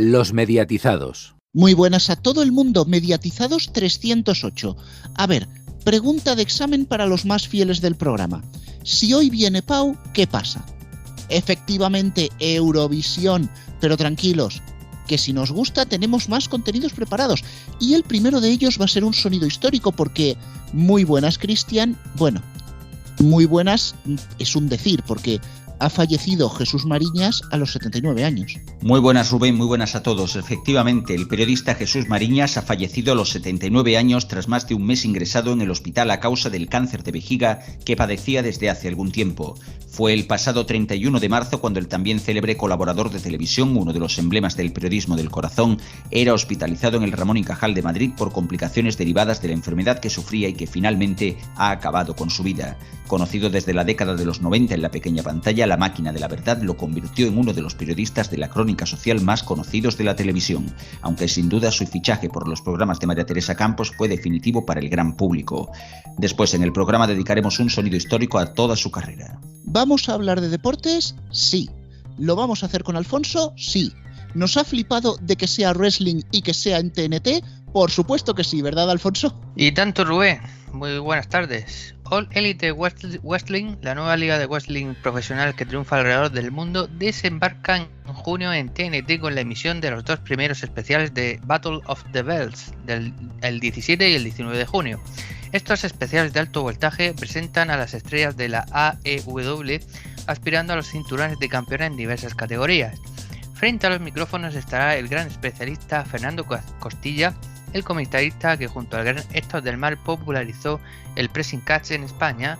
Los mediatizados. Muy buenas a todo el mundo, mediatizados 308. A ver, pregunta de examen para los más fieles del programa. Si hoy viene Pau, ¿qué pasa? Efectivamente, Eurovisión, pero tranquilos, que si nos gusta tenemos más contenidos preparados. Y el primero de ellos va a ser un sonido histórico porque muy buenas, Cristian. Bueno, muy buenas es un decir porque ha fallecido Jesús Mariñas a los 79 años. Muy buenas Rubén, muy buenas a todos. Efectivamente, el periodista Jesús Mariñas ha fallecido a los 79 años tras más de un mes ingresado en el hospital a causa del cáncer de vejiga que padecía desde hace algún tiempo. Fue el pasado 31 de marzo cuando el también célebre colaborador de televisión, uno de los emblemas del periodismo del corazón, era hospitalizado en el Ramón y Cajal de Madrid por complicaciones derivadas de la enfermedad que sufría y que finalmente ha acabado con su vida. Conocido desde la década de los 90 en la pequeña pantalla, la máquina de la verdad lo convirtió en uno de los periodistas de la crónica social más conocidos de la televisión, aunque sin duda su fichaje por los programas de María Teresa Campos fue definitivo para el gran público. Después en el programa dedicaremos un sonido histórico a toda su carrera. ¿Vamos a hablar de deportes? Sí. ¿Lo vamos a hacer con Alfonso? Sí. ¿Nos ha flipado de que sea wrestling y que sea en TNT? Por supuesto que sí, ¿verdad, Alfonso? Y tanto, Rubén. Muy buenas tardes. All Elite Wrestling, la nueva liga de wrestling profesional que triunfa alrededor del mundo, desembarca en junio en TNT con la emisión de los dos primeros especiales de Battle of the Bells, del el 17 y el 19 de junio. Estos especiales de alto voltaje presentan a las estrellas de la AEW aspirando a los cinturones de campeona en diversas categorías. Frente a los micrófonos estará el gran especialista Fernando Costilla, el comentarista que junto al gran Héctor del Mar popularizó el pressing catch en España.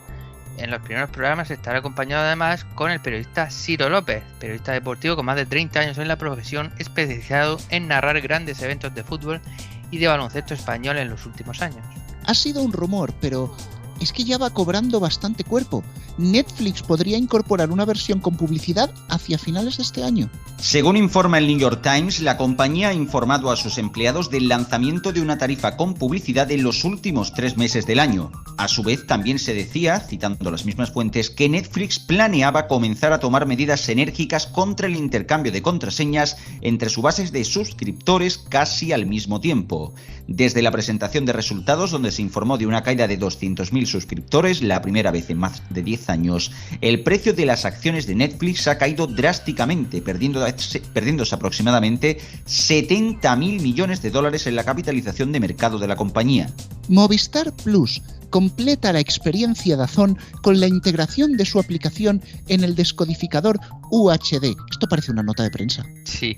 En los primeros programas estará acompañado además con el periodista Ciro López, periodista deportivo con más de 30 años en la profesión, especializado en narrar grandes eventos de fútbol y de baloncesto español en los últimos años. Ha sido un rumor, pero es que ya va cobrando bastante cuerpo. Netflix podría incorporar una versión con publicidad hacia finales de este año. Según informa el New York Times, la compañía ha informado a sus empleados del lanzamiento de una tarifa con publicidad en los últimos tres meses del año. A su vez, también se decía, citando las mismas fuentes, que Netflix planeaba comenzar a tomar medidas enérgicas contra el intercambio de contraseñas entre sus bases de suscriptores casi al mismo tiempo. Desde la presentación de resultados, donde se informó de una caída de 200.000 suscriptores, la primera vez en más de 10 años, el precio de las acciones de Netflix ha caído drásticamente, perdiendo, perdiéndose aproximadamente 70 mil millones de dólares en la capitalización de mercado de la compañía. Movistar Plus completa la experiencia de Azón con la integración de su aplicación en el descodificador UHD. Esto parece una nota de prensa. Sí.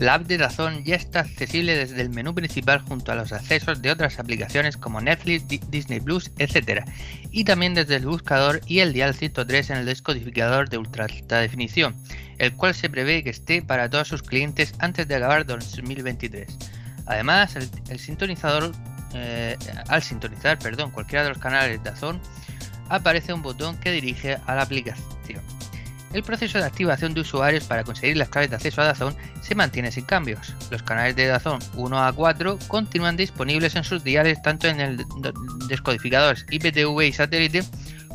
La app de Dazón ya está accesible desde el menú principal junto a los accesos de otras aplicaciones como Netflix, Disney Plus, etc. Y también desde el buscador y el dial 103 en el descodificador de ultra alta definición, el cual se prevé que esté para todos sus clientes antes de acabar 2023. Además, el, sintonizador, eh, al sintonizar perdón, cualquiera de los canales de Dazón, aparece un botón que dirige a la aplicación. El proceso de activación de usuarios para conseguir las claves de acceso a Dazón se mantiene sin cambios. Los canales de Dazón 1 a 4 continúan disponibles en sus diales tanto en el descodificador IPTV y satélite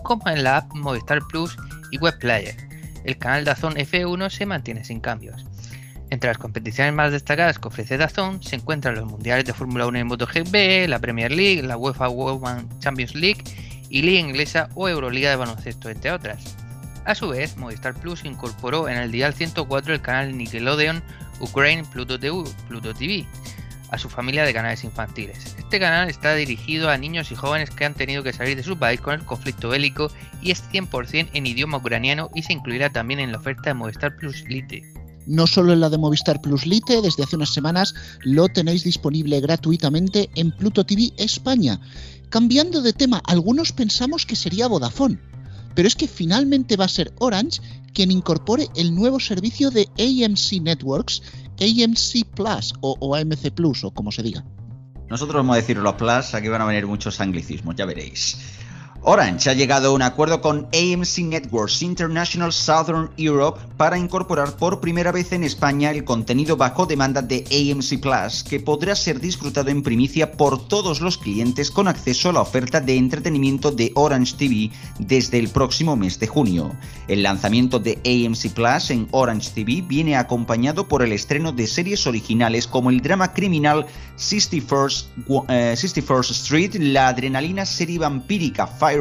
como en la app Movistar Plus y Web Player. El canal Dazón F1 se mantiene sin cambios. Entre las competiciones más destacadas que ofrece Dazón se encuentran los mundiales de Fórmula 1 en MotoGP, la Premier League, la UEFA Women's Champions League y Liga Inglesa o Euroliga de baloncesto, entre otras. A su vez, Movistar Plus incorporó en el dial 104 el canal Nickelodeon Ukraine Pluto TV, a su familia de canales infantiles. Este canal está dirigido a niños y jóvenes que han tenido que salir de su país con el conflicto bélico y es 100% en idioma ucraniano y se incluirá también en la oferta de Movistar Plus Lite. No solo en la de Movistar Plus Lite, desde hace unas semanas lo tenéis disponible gratuitamente en Pluto TV España. Cambiando de tema, algunos pensamos que sería Vodafone, pero es que finalmente va a ser Orange quien incorpore el nuevo servicio de AMC Networks, AMC Plus o, AMC Plus o como se diga. Nosotros vamos a decirlo Plus, aquí van a venir muchos anglicismos, ya veréis. Orange ha llegado a un acuerdo con AMC Networks International Southern Europe para incorporar por primera vez en España el contenido bajo demanda de AMC Plus, que podrá ser disfrutado en primicia por todos los clientes con acceso a la oferta de entretenimiento de Orange TV desde el próximo mes de junio. El lanzamiento de AMC Plus en Orange TV viene acompañado por el estreno de series originales como el drama criminal 61st, eh, Street, la adrenalina serie vampírica Fire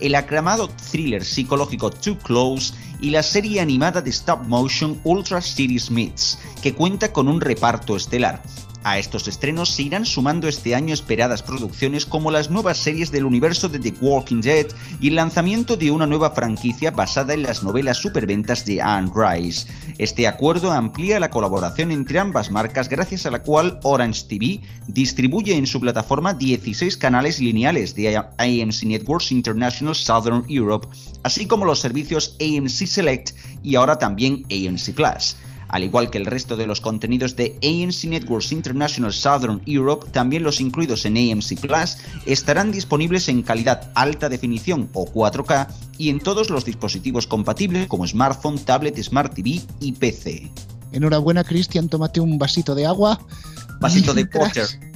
El aclamado thriller psicológico Too Close y la serie animada de stop motion Ultra City Smiths, que cuenta con un reparto estelar. A estos estrenos se irán sumando este año esperadas producciones como las nuevas series del universo de The Walking Dead y el lanzamiento de una nueva franquicia basada en las novelas superventas de Anne Rice. Este acuerdo amplía la colaboración entre ambas marcas gracias a la cual Orange TV distribuye en su plataforma 16 canales lineales de AMC Networks International Southern Europe, así como los servicios AMC Select y ahora también AMC Plus. Al igual que el resto de los contenidos de AMC Networks International Southern Europe, también los incluidos en AMC Plus estarán disponibles en calidad alta definición o 4K y en todos los dispositivos compatibles como smartphone, tablet, smart TV y PC. Enhorabuena, Cristian, tómate un vasito de agua. Vasito de.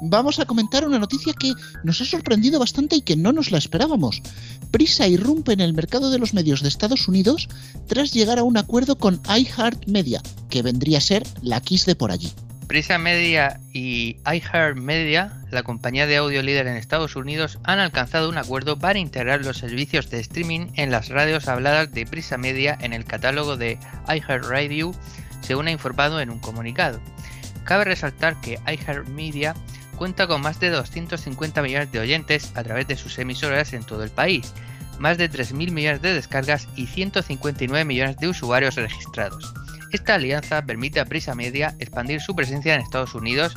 Vamos a comentar una noticia que nos ha sorprendido bastante y que no nos la esperábamos. Prisa irrumpe en el mercado de los medios de Estados Unidos tras llegar a un acuerdo con iHeartMedia, que vendría a ser la Kiss de por allí. Prisa Media y iHeartMedia, la compañía de audio líder en Estados Unidos, han alcanzado un acuerdo para integrar los servicios de streaming en las radios habladas de Prisa Media en el catálogo de iHeartRadio, según ha informado en un comunicado. Cabe resaltar que iHeartMedia cuenta con más de 250 millones de oyentes a través de sus emisoras en todo el país, más de 3.000 millones de descargas y 159 millones de usuarios registrados. Esta alianza permite a Prisa Media expandir su presencia en Estados Unidos,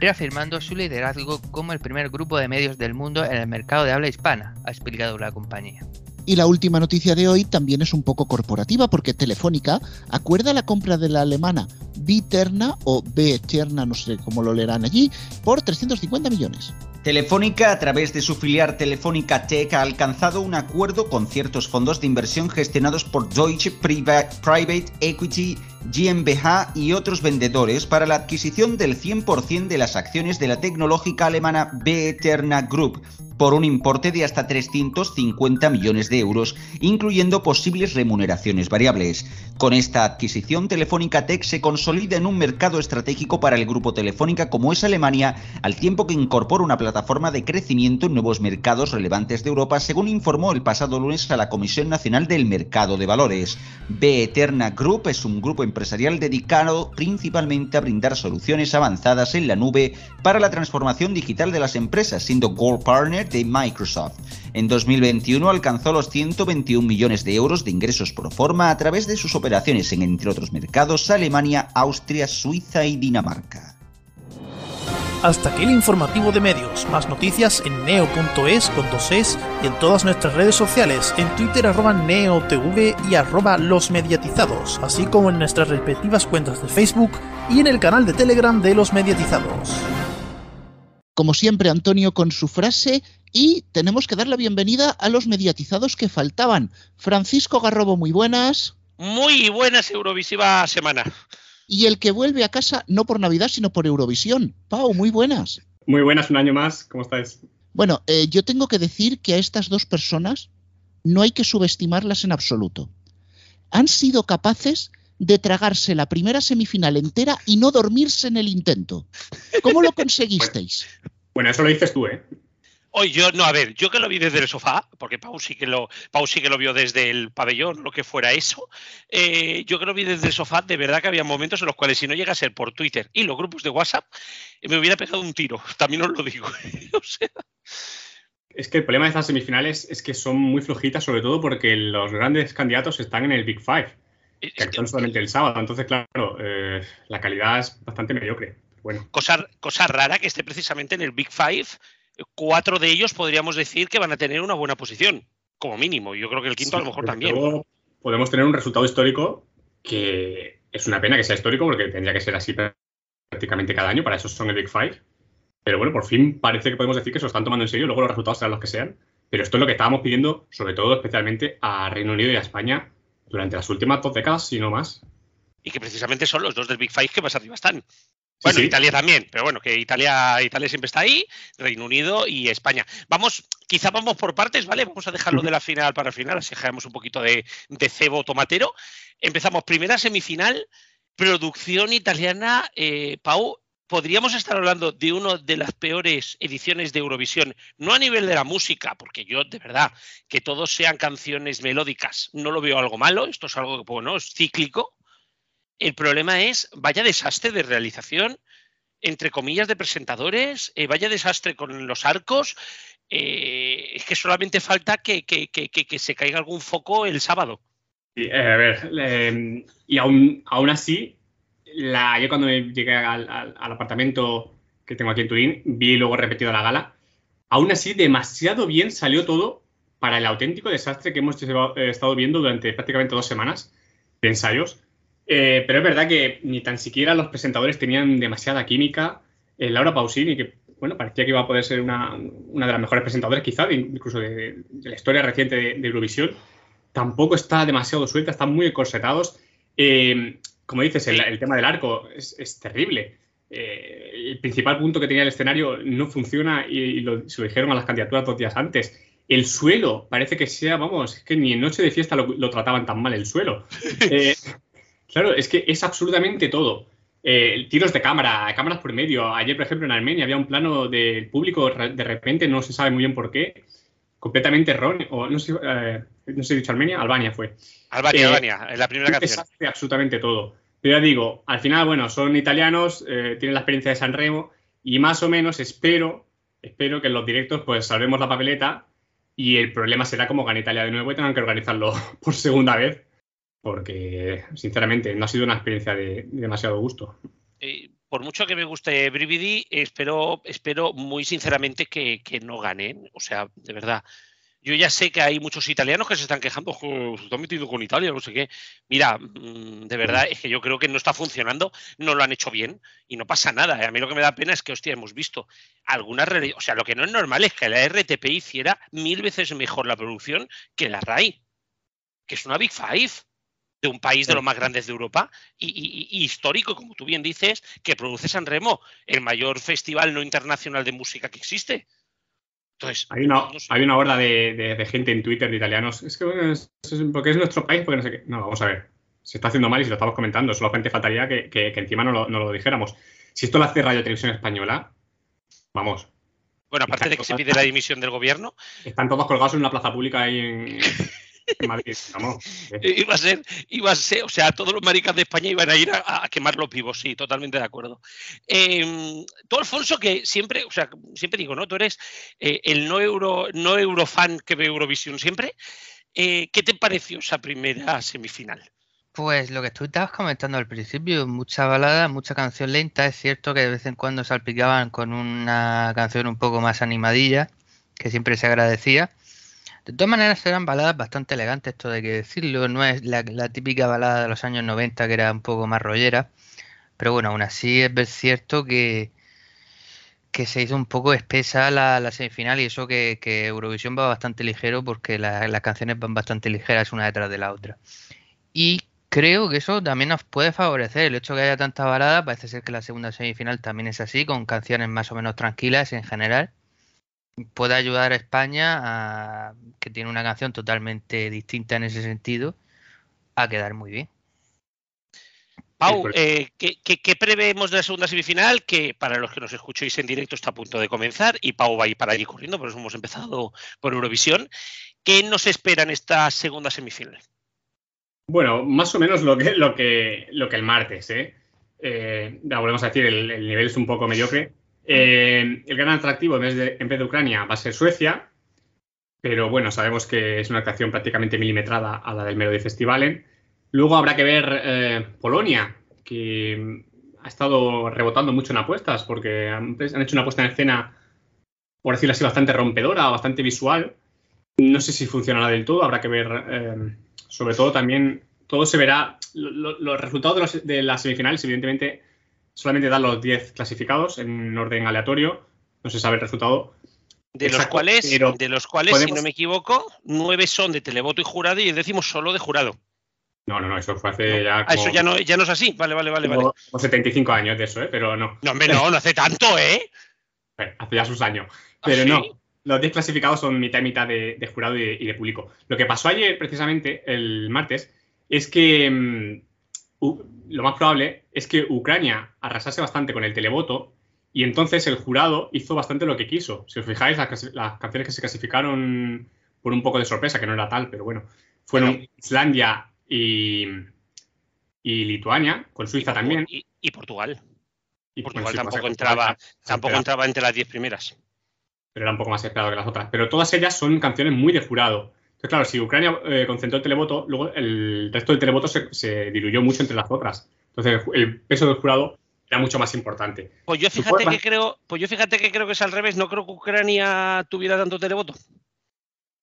reafirmando su liderazgo como el primer grupo de medios del mundo en el mercado de habla hispana, ha explicado la compañía. Y la última noticia de hoy también es un poco corporativa porque Telefónica acuerda la compra de la alemana Biterna o B Eterna, no sé cómo lo leerán allí, por 350 millones. Telefónica, a través de su filial Telefónica Tech, ha alcanzado un acuerdo con ciertos fondos de inversión gestionados por Deutsche Private Equity GmbH y otros vendedores para la adquisición del 100% de las acciones de la tecnológica alemana B Eterna Group, por un importe de hasta 350 millones de euros, incluyendo posibles remuneraciones variables. Con esta adquisición, Telefónica Tech se consolida en un mercado estratégico para el grupo Telefónica como es Alemania, al tiempo que incorpora una plataforma de crecimiento en nuevos mercados relevantes de Europa, según informó el pasado lunes a la Comisión Nacional del Mercado de Valores. B Eterna Group es un grupo empresarial dedicado principalmente a brindar soluciones avanzadas en la nube para la transformación digital de las empresas, siendo Gold Partner de Microsoft. En 2021 alcanzó los 121 millones de euros de ingresos por forma a través de sus operaciones en, entre otros mercados, Alemania, Austria, Suiza y Dinamarca. Hasta aquí el informativo de medios. Más noticias en neo.es con dos es y en todas nuestras redes sociales, en Twitter arroba neotv y arroba los mediatizados, así como en nuestras respectivas cuentas de Facebook y en el canal de Telegram de los mediatizados. Como siempre, Antonio con su frase y tenemos que dar la bienvenida a los mediatizados que faltaban. Francisco Garrobo, muy buenas. Muy buenas, Eurovisiva semana. Y el que vuelve a casa no por Navidad, sino por Eurovisión. Pau, muy buenas. Muy buenas, un año más. ¿Cómo estáis? Bueno, eh, yo tengo que decir que a estas dos personas no hay que subestimarlas en absoluto. Han sido capaces de tragarse la primera semifinal entera y no dormirse en el intento. ¿Cómo lo conseguisteis? Bueno, eso lo dices tú, ¿eh? Hoy yo, no, a ver, yo que lo vi desde el sofá, porque Pau sí que lo, Pau sí que lo vio desde el pabellón, lo que fuera eso, eh, yo que lo vi desde el sofá, de verdad que había momentos en los cuales si no llega a ser por Twitter y los grupos de WhatsApp, me hubiera pegado un tiro, también os lo digo. o sea... Es que el problema de estas semifinales es que son muy flojitas, sobre todo porque los grandes candidatos están en el Big Five que solamente el sábado. Entonces, claro, eh, la calidad es bastante mediocre. Bueno. Cosa, cosa rara que esté precisamente en el Big Five. Cuatro de ellos podríamos decir que van a tener una buena posición, como mínimo. Yo creo que el quinto a lo mejor también. Podemos tener un resultado histórico que es una pena que sea histórico porque tendría que ser así prácticamente cada año. Para eso son el Big Five. Pero bueno, por fin parece que podemos decir que se lo están tomando en serio, luego los resultados serán los que sean. Pero esto es lo que estábamos pidiendo, sobre todo especialmente a Reino Unido y a España durante las últimas dos décadas, si no más. Y que precisamente son los dos del Big Five que más arriba están. Bueno, Italia también, pero bueno, que Italia, Italia siempre está ahí, Reino Unido y España. Vamos, quizá vamos por partes, ¿vale? Vamos a dejarlo de la final para el final, así dejamos un poquito de, cebo tomatero. Empezamos primera semifinal, producción italiana, eh, Pau. Podríamos estar hablando de una de las peores ediciones de Eurovisión, no a nivel de la música, porque yo de verdad que todos sean canciones melódicas, no lo veo algo malo, esto es algo que, bueno, es cíclico, el problema es, vaya desastre de realización, entre comillas, de presentadores, eh, vaya desastre con los arcos. Eh, es que solamente falta que, se caiga algún foco el sábado. Eh, a ver, y aún, aún así, la, yo cuando llegué al, apartamento que tengo aquí en Turín, vi luego repetido la gala. Aún así, demasiado bien salió todo para el auténtico desastre que hemos estado viendo durante prácticamente dos semanas de ensayos. Eh, pero es verdad que ni tan siquiera los presentadores tenían demasiada química. Eh, Laura Pausini, que bueno, parecía que iba a poder ser una, de las mejores presentadoras, quizá, incluso de, la historia reciente de, Eurovisión, tampoco está demasiado suelta, están muy corsetados. Eh, como dices, el, tema del arco es, terrible. el principal punto que tenía el escenario no funciona y, se lo dijeron a las candidaturas dos días antes. El suelo parece que sea, vamos, es que ni en noche de fiesta lo, lo trataban tan mal el suelo. Claro, es que es absolutamente todo. Eh, tiros de cámara, cámaras por medio. Ayer, por ejemplo, en Armenia había un plano del público, de repente, no se sabe muy bien por qué, completamente erróneo. O no sé, eh, no sé, dicho Armenia, Albania fue. Albania, eh, Albania, en la primera canción. absolutamente todo. Pero ya digo, al final, bueno, son italianos, tienen la experiencia de San Remo y más o menos espero, espero que en los directos pues salvemos la papeleta y el problema será como gana Italia de nuevo y tengan que organizarlo por segunda vez porque sinceramente no ha sido una experiencia de, demasiado gusto. Eh, por mucho que me guste Brividi, espero, espero muy sinceramente que, no ganen. O sea, de verdad. Yo ya sé que hay muchos italianos que se están quejando, se están metiendo con Italia, no sé qué. Mira, mm, de verdad, es que yo creo que no está funcionando, no lo han hecho bien y no pasa nada. A mí lo que me da pena es que, hostia, hemos visto algunas. O sea, lo que no es normal es que la RTP hiciera mil veces mejor la producción que la RAI, que es una Big Five de un país de los más grandes de Europa y, histórico, como tú bien dices, que produce San Remo, el mayor festival no internacional de música que existe. Entonces, hay una, hay una horda de, gente en Twitter de italianos. Es que bueno, es, porque es nuestro país, porque no sé qué. No, vamos a ver. Se está haciendo mal y si lo estamos comentando. Solamente faltaría que, que, encima no lo, dijéramos. Si esto lo hace Radio Televisión Española, vamos. Bueno, aparte de que se pide la dimisión del gobierno. Están todos colgados en una plaza pública ahí en, Iba a ser, iba a ser, o sea, todos los maricas de España iban a ir a, quemar los vivos, sí, totalmente de acuerdo. Eh, tú, Alfonso, que siempre, o sea, siempre digo, ¿no? Tú eres eh, el no euro, no eurofan que ve Eurovisión siempre. Eh, ¿Qué te pareció esa primera semifinal? Pues lo que tú estabas comentando al principio, mucha balada, mucha canción lenta. Es cierto que de vez en cuando salpicaban con una canción un poco más animadilla, que siempre se agradecía. De todas maneras eran baladas bastante elegantes, esto de que decirlo, no es la, típica balada de los años 90 que era un poco más rollera, pero bueno, aún así es cierto que, que se hizo un poco espesa la, semifinal y eso que, Eurovisión va bastante ligero porque las canciones van bastante ligeras una detrás de la otra. Y creo que eso también nos puede favorecer el hecho de que haya tanta balada, parece ser que la segunda semifinal también es así, con canciones más o menos tranquilas en general puede ayudar a España, a, que tiene una canción totalmente distinta en ese sentido, a quedar muy bien. Pau, eh, ¿qué, preveemos de la segunda semifinal? Que para los que nos escuchéis en directo está a punto de comenzar y Pau va a ir para allí corriendo, por eso hemos empezado por Eurovisión. ¿Qué nos espera en esta segunda semifinal? Bueno, más o menos lo que, lo que, lo que el martes. ¿eh? eh volvemos a decir, el nivel es un poco mediocre. Eh, el gran atractivo en vez, de, en vez de Ucrania va a ser Suecia, pero bueno, sabemos que es una actuación prácticamente milimetrada a la del Melody Festivalen. Luego habrá que ver eh, Polonia, que ha estado rebotando mucho en apuestas, porque han, hecho una puesta en escena, por decirlo así, bastante rompedora, bastante visual. No sé si funcionará del todo, habrá que ver, eh, sobre todo también, todo se verá, los resultados de, de las semifinales, evidentemente, solamente dan los 10 clasificados en orden aleatorio. no se sabe el resultado. De los cuales, de los cuales si no me equivoco, nueve son de televoto y jurado y el décimo solo de jurado. No, no, no, eso fue hace ya. Ah, eso ya no, ya no es así. Vale, vale, vale. vale. 75 años de eso, ¿eh? Pero no. No, hombre, no, no hace tanto, ¿eh? Hace ya sus años. ¿Ah, Pero no. Los 10 clasificados son mitad y mitad de, jurado y de, público. Lo que pasó ayer, precisamente, el martes, es que lo más probable es que Ucrania arrasase bastante con el televoto y entonces el jurado hizo bastante lo que quiso. Si os fijáis, las, las canciones que se clasificaron por un poco de sorpresa, que no era tal, pero bueno, fueron Islandia, y, Lituania, con Suiza también. Y, Portugal. Y Portugal tampoco, entraba, tampoco entraba entre las diez primeras. Pero era un poco más esperado que las otras. Pero todas ellas son canciones muy de jurado. Entonces, claro, si Ucrania eh, concentró el televoto, luego el resto del televoto se, diluyó mucho entre las otras. Entonces, el peso del jurado era mucho más importante. Pues yo fíjate que creo, pues yo fíjate que creo que es al revés. No creo que Ucrania tuviera tanto televoto.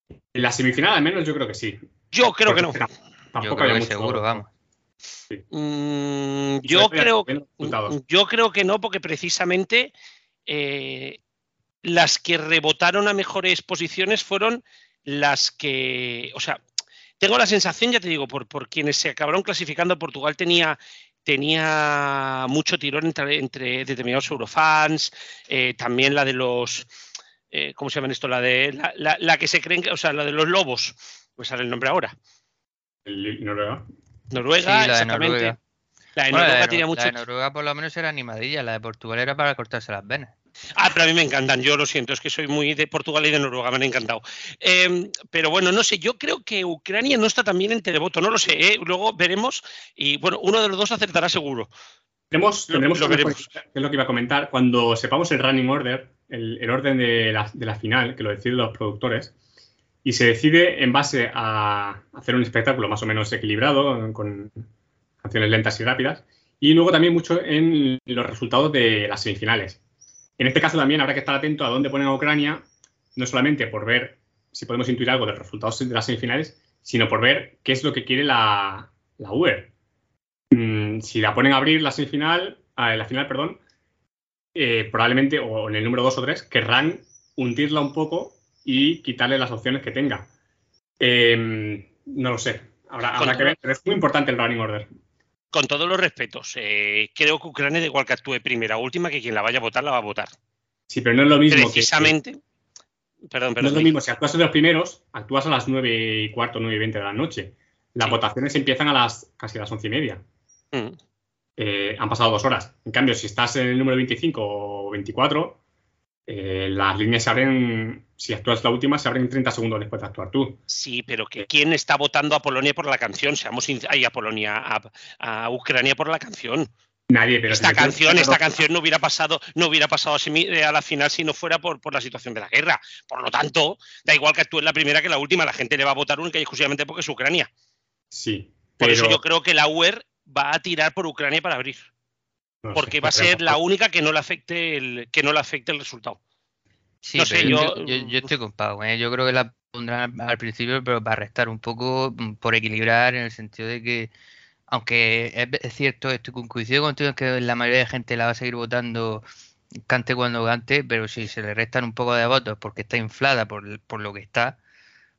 En la semifinal, al menos, yo creo que sí. Yo creo que no. Tampoco yo creo seguro, vamos. Mm, yo, creo, yo creo que no, porque precisamente eh, las que rebotaron a mejores posiciones fueron las que, o sea, tengo la sensación, ya te digo, por, por quienes se acabaron clasificando, Portugal tenía, tenía mucho tirón entre, determinados eurofans, eh, también la de los, eh, ¿cómo se llaman esto? La de la, que se creen, o sea, la de los lobos, pues sale el nombre ahora. Noruega. Noruega, la exactamente. De Noruega. La de Noruega tenía mucho. La de Noruega por lo menos era animadilla, la de Portugal era para cortarse las venas. Ah, pero a mí me encantan, yo lo siento, es que soy muy de Portugal y de Noruega, me han encantado. Em, pero bueno, no sé, yo creo que Ucrania no está tan bien en televoto, no lo sé, ¿eh? luego veremos y bueno, uno de los dos acertará seguro. Tenemos, tendremos lo, veremos. es lo que iba a comentar, cuando sepamos el running order, el, orden de la, de la, final, que lo deciden los productores, y se decide en base a hacer un espectáculo más o menos equilibrado, con canciones lentas y rápidas, y luego también mucho en los resultados de las semifinales. En este caso también habrá que estar atento a dónde ponen a Ucrania, no solamente por ver si podemos intuir algo de los resultados de las semifinales, sino por ver qué es lo que quiere la, la UER. Mm, si la ponen a abrir la semifinal, la final, perdón, eh, probablemente, o en el número 2 o 3, querrán hundirla un poco y quitarle las opciones que tenga. Em, no lo sé. Habrá, que ver, pero es muy importante el running order. Con todos los respetos, eh, creo que Ucrania, de igual que actúe primera o última, que quien la vaya a votar, la va a votar. Sí, pero no es lo mismo. Precisamente. perdón, perdón. No es lo mismo. Si actúas de los primeros, actúas a las 9 y cuarto, 9 y 20 de la noche. Las votaciones empiezan a las casi a las 11 y media. Mm. Eh, han pasado dos horas. En cambio, si estás en el número 25 o 24, eh, las líneas se abren, si actúas la última, se abren 30 segundos después de actuar tú. Sí, pero que ¿quién está votando a Polonia por la canción? Seamos ahí a Polonia, a, Ucrania por la canción. Nadie, pero esta canción, esta canción no hubiera pasado, no hubiera pasado a la final si no fuera por, por, la situación de la guerra. Por lo tanto, da igual que actúe la primera que la última, la gente le va a votar única y exclusivamente porque es Ucrania. Sí. Por eso yo creo que la UER va a tirar por Ucrania para abrir porque va a ser la única que no le afecte el, que no le afecte el resultado. Sí, yo, yo, estoy con Pau, ¿eh? yo creo que la pondrán al principio, pero para restar un poco, mm, por equilibrar, en el sentido de que, aunque es, cierto, estoy coincido contigo en que la mayoría de gente la va a seguir votando cante cuando cante, pero si se le restan un poco de votos porque está inflada por, por lo que está,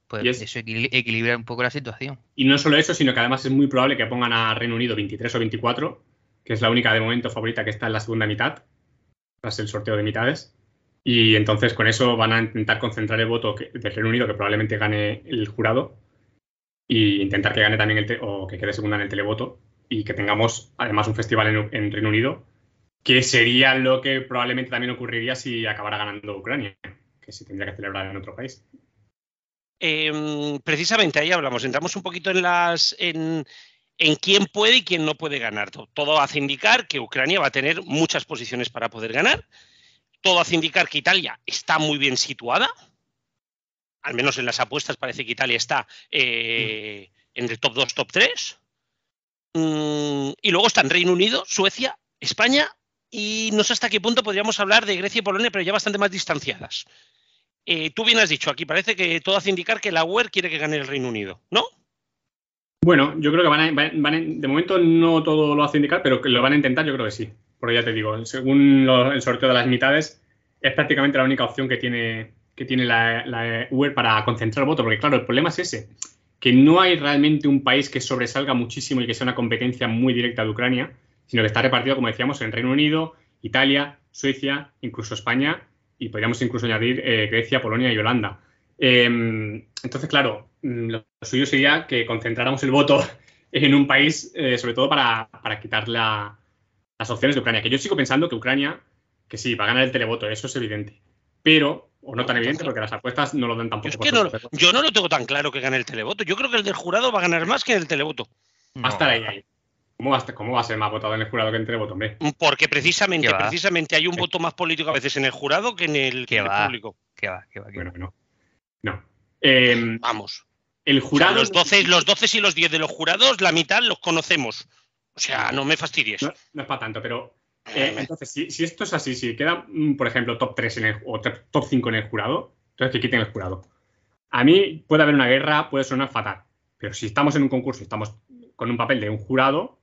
pues eso equilibra un poco la situación. Y no solo eso, sino que además es muy probable que pongan a Reino Unido 23 o 24 que es la única de momento favorita que está en la segunda mitad, tras el sorteo de mitades. Y entonces con eso van a intentar concentrar el voto del Reino Unido, que probablemente gane el jurado, e intentar que gane también el o que quede segunda en el televoto y que tengamos además un festival en, Reino Unido, que sería lo que probablemente también ocurriría si acabara ganando Ucrania, que se tendría que celebrar en otro país. Em, precisamente ahí hablamos, entramos un poquito en las en quién puede y quién no puede ganar. Todo hace indicar que Ucrania va a tener muchas posiciones para poder ganar. Todo hace indicar que Italia está muy bien situada. Al menos en las apuestas parece que Italia está eh, en el top 2, top 3. Mm, y luego están Reino Unido, Suecia, España y no sé hasta qué punto podríamos hablar de Grecia y Polonia, pero ya bastante más distanciadas. Eh, tú bien has dicho, aquí parece que todo hace indicar que la UER quiere que gane el Reino Unido, ¿no? Bueno, yo creo que van a, de momento no todo lo hace indicar, pero que lo van a intentar, yo creo que sí. Porque ya te digo, según el sorteo de las mitades, es prácticamente la única opción que tiene, que tiene la, la Uber para concentrar voto, porque claro, el problema es ese, que no hay realmente un país que sobresalga muchísimo y que sea una competencia muy directa de Ucrania, sino que está repartido, como decíamos, en Reino Unido, Italia, Suecia, incluso España y podríamos incluso añadir eh, Grecia, Polonia y Holanda. Em, entonces, claro, mm, lo suyo sería que concentráramos el voto en un país, eh, sobre todo para, quitar las opciones de Ucrania. Que yo sigo pensando que Ucrania, que sí, va a ganar el televoto, eso es evidente. Pero, o no tan evidente, porque las apuestas no lo dan tampoco. yo no lo tengo tan claro que gane el televoto. Yo creo que el del jurado va a ganar más que el televoto. Va a estar ahí, ahí. ¿Cómo va, a, ser más votado en el jurado que en el televoto, hombre? Porque precisamente, precisamente hay un voto más político a veces en el jurado que en el, público. Que va, que va, bueno, no. No. Em, Vamos. El jurado. los, 12, los 12 y los 10 de los jurados, la mitad los conocemos. O sea, no me fastidies. No, es para tanto, pero. Eh, entonces, si, esto es así, si queda, mm, por ejemplo, top 3 en el, o top 5 en el jurado, entonces que quiten el jurado. A mí puede haber una guerra, puede sonar fatal. Pero si estamos en un concurso y estamos con un papel de un jurado,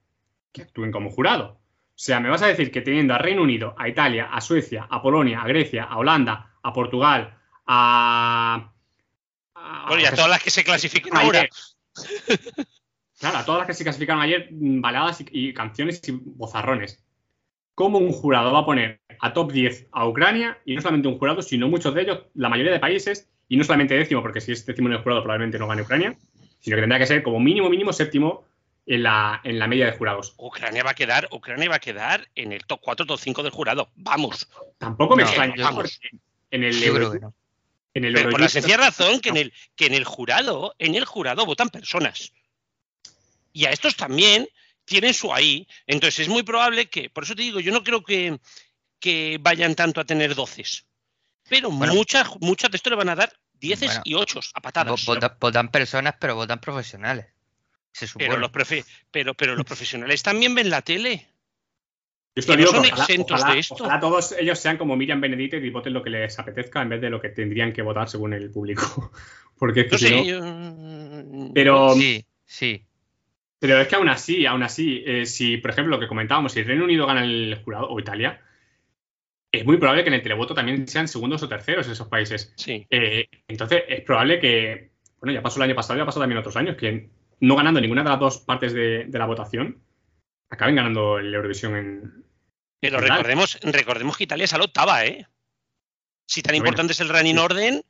que actúen como jurado. O sea, me vas a decir que teniendo a Reino Unido, a Italia, a Suecia, a Polonia, a Grecia, a Holanda, a Portugal, a bueno, y a todas las que se clasifican ahora. Claro, a todas las que se clasificaron ayer, baladas y, canciones y bozarrones. ¿Cómo un jurado va a poner a top 10 a Ucrania? Y no solamente un jurado, sino muchos de ellos, la mayoría de países, y no solamente décimo, porque si es décimo en el jurado probablemente no gane Ucrania, sino que tendría que ser como mínimo, mínimo séptimo en la, en la media de jurados. Ucrania va a quedar, Ucrania va a quedar en el top 4, top 5 del jurado. Vamos. Tampoco me extraña, en el pero por la sencilla razón que en, el, que en el jurado, en el jurado votan personas. Y a estos también tienen su ahí. Entonces es muy probable que, por eso te digo, yo no creo que, que vayan tanto a tener doces. Pero muchas, muchas de estos le van a dar dieces y ochos a patadas. Votan, personas, pero votan profesionales. pero, los pero, pero los profesionales también ven la tele. Yo no son exentos de esto. Ojalá todos ellos sean como Miriam Benedito y voten lo que les apetezca en vez de lo que tendrían que votar según el público. Porque es que si no... Pero. Sí, sí. Pero es que aún así, aún así, eh, si, por ejemplo, lo que comentábamos, si Reino Unido gana el jurado, o Italia, es muy probable que en el televoto también sean segundos o terceros esos países. Sí. Eh, entonces, es probable que, bueno, ya pasó el año pasado, ya pasó también otros años, que no ganando ninguna de las dos partes de, de la votación, acaben ganando el Eurovisión en, pero recordemos, recordemos que Italia la octava, ¿eh? Si tan importante es el running orden,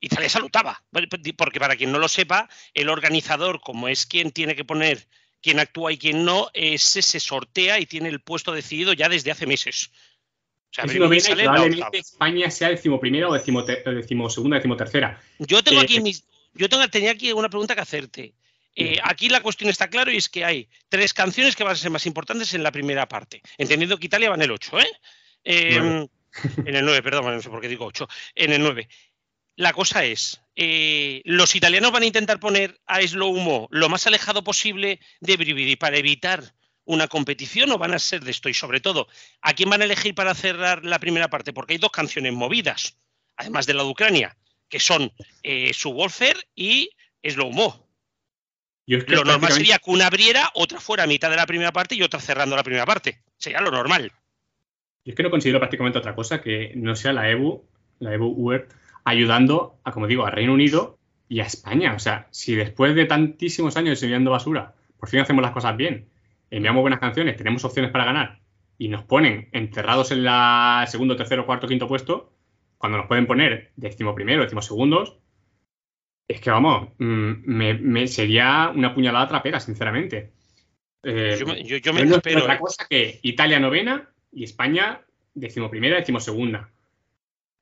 Italia la octava. Porque para quien no lo sepa, el organizador, como es quien tiene que poner quién actúa y quién no, ese se sortea y tiene el puesto decidido ya desde hace meses. O sea, probablemente España sea decimoprimera o decimosegunda, decimotercera. Yo tengo aquí eh, yo tengo, tenía aquí una pregunta que hacerte. Eh, aquí la cuestión está clara y es que hay tres canciones que van a ser más importantes en la primera parte. Entendiendo que Italia va en el 8, ¿eh? Em, en el 9, perdón, no sé por qué digo 8. En el 9. La cosa es, eh, ¿los italianos van a intentar poner a Slow Mo lo más alejado posible de Brividi para evitar una competición o van a ser de esto? Y sobre todo, ¿a quién van a elegir para cerrar la primera parte? Porque hay dos canciones movidas, además de la de Ucrania, que son eh, Subwoofer y Slow Mo lo normal sería que una abriera, otra fuera a mitad de la primera parte y otra cerrando la primera parte. Sería lo normal. Yo es que no considero prácticamente otra cosa que no sea la EBU, la EBU Uber, ayudando a, como digo, a Reino Unido y a España. O sea, si después de tantísimos años enviando basura, por fin hacemos las cosas bien, enviamos buenas canciones, tenemos opciones para ganar y nos ponen enterrados en la segundo, tercero, cuarto, quinto puesto, cuando nos pueden poner décimo primero, décimo segundos, es que vamos, mm, me, sería una puñalada trapera, sinceramente. Eh, yo, me espero. Otra ¿eh? cosa que Italia novena y España decimoprimera, decimosegunda.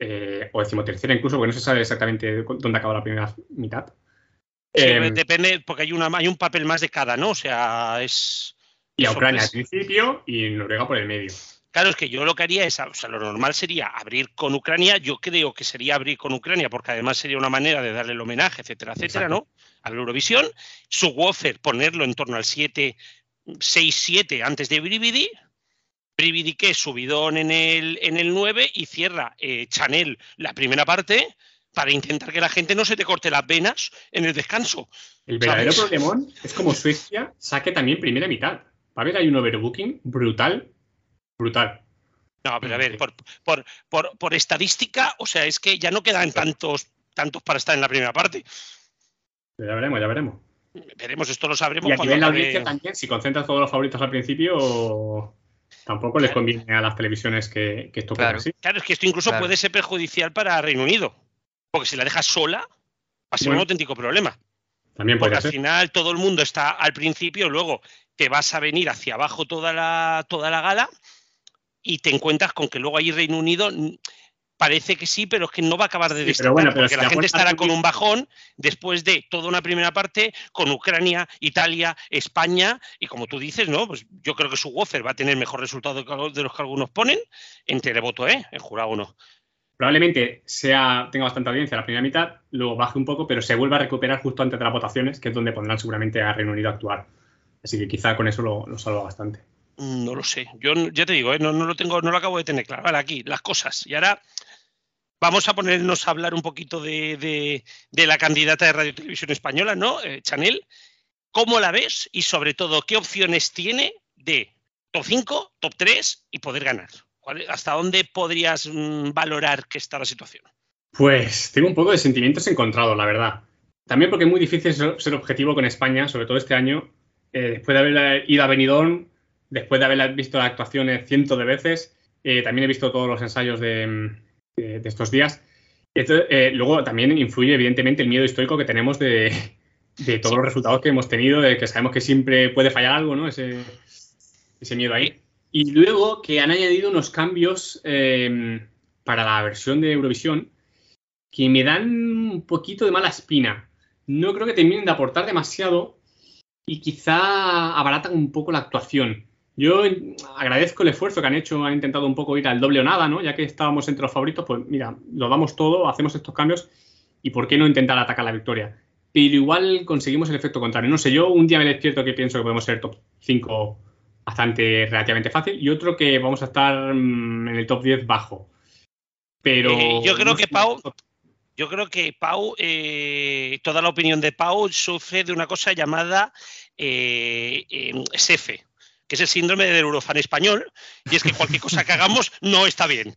Eh, o decimotercera incluso, porque no se sabe exactamente dónde acaba la primera mitad. Em, depende, porque hay, una, hay un papel más de cada, ¿no? O sea, es. Y a Ucrania al principio y Noruega por el medio. Claro, es que yo lo que haría es, o sea, lo normal sería abrir con Ucrania, yo creo que sería abrir con Ucrania, porque además sería una manera de darle el homenaje, etcétera, etcétera, ¿no? A la Eurovisión. Su Woofer, ponerlo en torno al 7, 6, 7 antes de Brividi. Brividi que subidón en el, en el 9 y cierra eh, Chanel la primera parte para intentar que la gente no se te corte las venas en el descanso. El verdadero problema es como Suecia saque también primera mitad. Va a haber hay un overbooking brutal brutal. No, pero a ver, por, por, por, estadística, o sea, es que ya no quedan tantos, tantos para estar en la primera parte. Ya veremos, ya veremos. Veremos, esto lo sabremos. Y a nivel la audiencia también, si concentras todos los favoritos al principio, tampoco les conviene a las televisiones que, esto claro. así. Claro, es que esto incluso puede ser perjudicial para Reino Unido. Porque si la dejas sola, va a ser un auténtico problema. También Porque al final todo el mundo está al principio, luego te vas a venir hacia abajo toda la, toda la gala y te encuentras con que luego ahí Reino Unido parece que sí, pero es que no va a acabar de destacar, porque la, gente estará con un bajón después de toda una primera parte con Ucrania, Italia, España, y como tú dices, ¿no? Pues yo creo que su Wofer va a tener mejor resultado de los que algunos ponen, en televoto, ¿eh? En jurado no. Probablemente sea, tenga bastante audiencia la primera mitad, luego baje un poco, pero se vuelva a recuperar justo antes de las votaciones, que es donde pondrán seguramente a Reino Unido a actuar. Así que quizá con eso lo, salva bastante. Mm, no lo sé. Yo ya te digo, ¿eh? no, lo tengo, no lo acabo de tener claro. Vale, aquí, las cosas. Y ahora vamos a ponernos a hablar un poquito de, la candidata de Radio Televisión Española, ¿no? Eh, Chanel. ¿Cómo la ves? Y sobre todo, ¿qué opciones tiene de top 5, top 3 y poder ganar? ¿Hasta dónde podrías mm, valorar que está la situación? Pues tengo un poco de sentimientos encontrados, la verdad. También porque es muy difícil ser objetivo con España, sobre todo este año, eh, después de haber ido a Benidorm, después de haber visto las actuaciones cientos de veces, eh, también he visto todos los ensayos de, estos días. Eh, luego también influye, evidentemente, el miedo histórico que tenemos de, todos los resultados que hemos tenido, de que sabemos que siempre puede fallar algo, ¿no? Ese, ese miedo ahí. Y luego que han añadido unos cambios para la versión de Eurovisión que me dan un poquito de mala espina. No creo que terminen de aportar demasiado, y quizá abaratan un poco la actuación. Yo agradezco el esfuerzo que han hecho, han intentado un poco ir al doble o nada, ¿no? Ya que estábamos entre los favoritos, pues mira, lo damos todo, hacemos estos cambios y ¿por qué no intentar atacar la victoria? Pero igual conseguimos el efecto contrario. No sé, yo un día me despierto que pienso que podemos ser top 5 bastante relativamente fácil y otro que vamos a estar mm, en el top 10 bajo. Pero eh, yo creo que Pau, yo creo que Pau, eh, toda la opinión de Pau sufre de una cosa llamada eh, em, SEFE, que es el síndrome del eurofan español, y es que cualquier cosa que hagamos no está bien.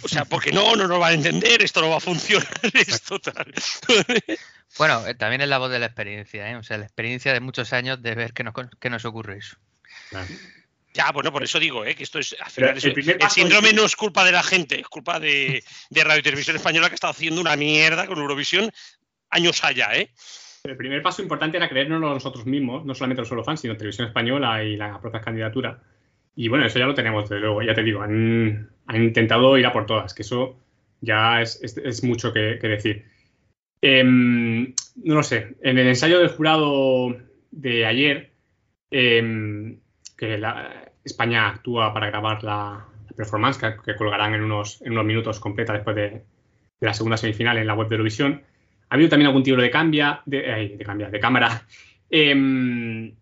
O sea, porque no, no nos va a entender, esto no va a funcionar, es total. Bueno, eh, también es la voz de la experiencia, ¿eh? o sea, la experiencia de muchos años de ver que nos, que nos ocurre eso. Ya, bueno, por eso digo, ¿eh? que esto es. el, síndrome no es culpa de la gente, es culpa de, Radio y Televisión Española que está haciendo una mierda con Eurovisión años allá, ¿eh? El primer paso importante era creérnoslo nosotros mismos, no solamente los solo fans, sino Televisión Española y la propia candidatura. Y bueno, eso ya lo tenemos, desde luego, ya te digo, han, intentado ir a por todas, que eso ya es, mucho que, decir. Em, no lo sé, en el ensayo del jurado de ayer, em, que España actúa para grabar la, performance que, colgarán en unos, minutos completa después de, la segunda semifinal en la web de Eurovisión. Ha habido también algún tipo de cambia, de, de, de cámara. Em,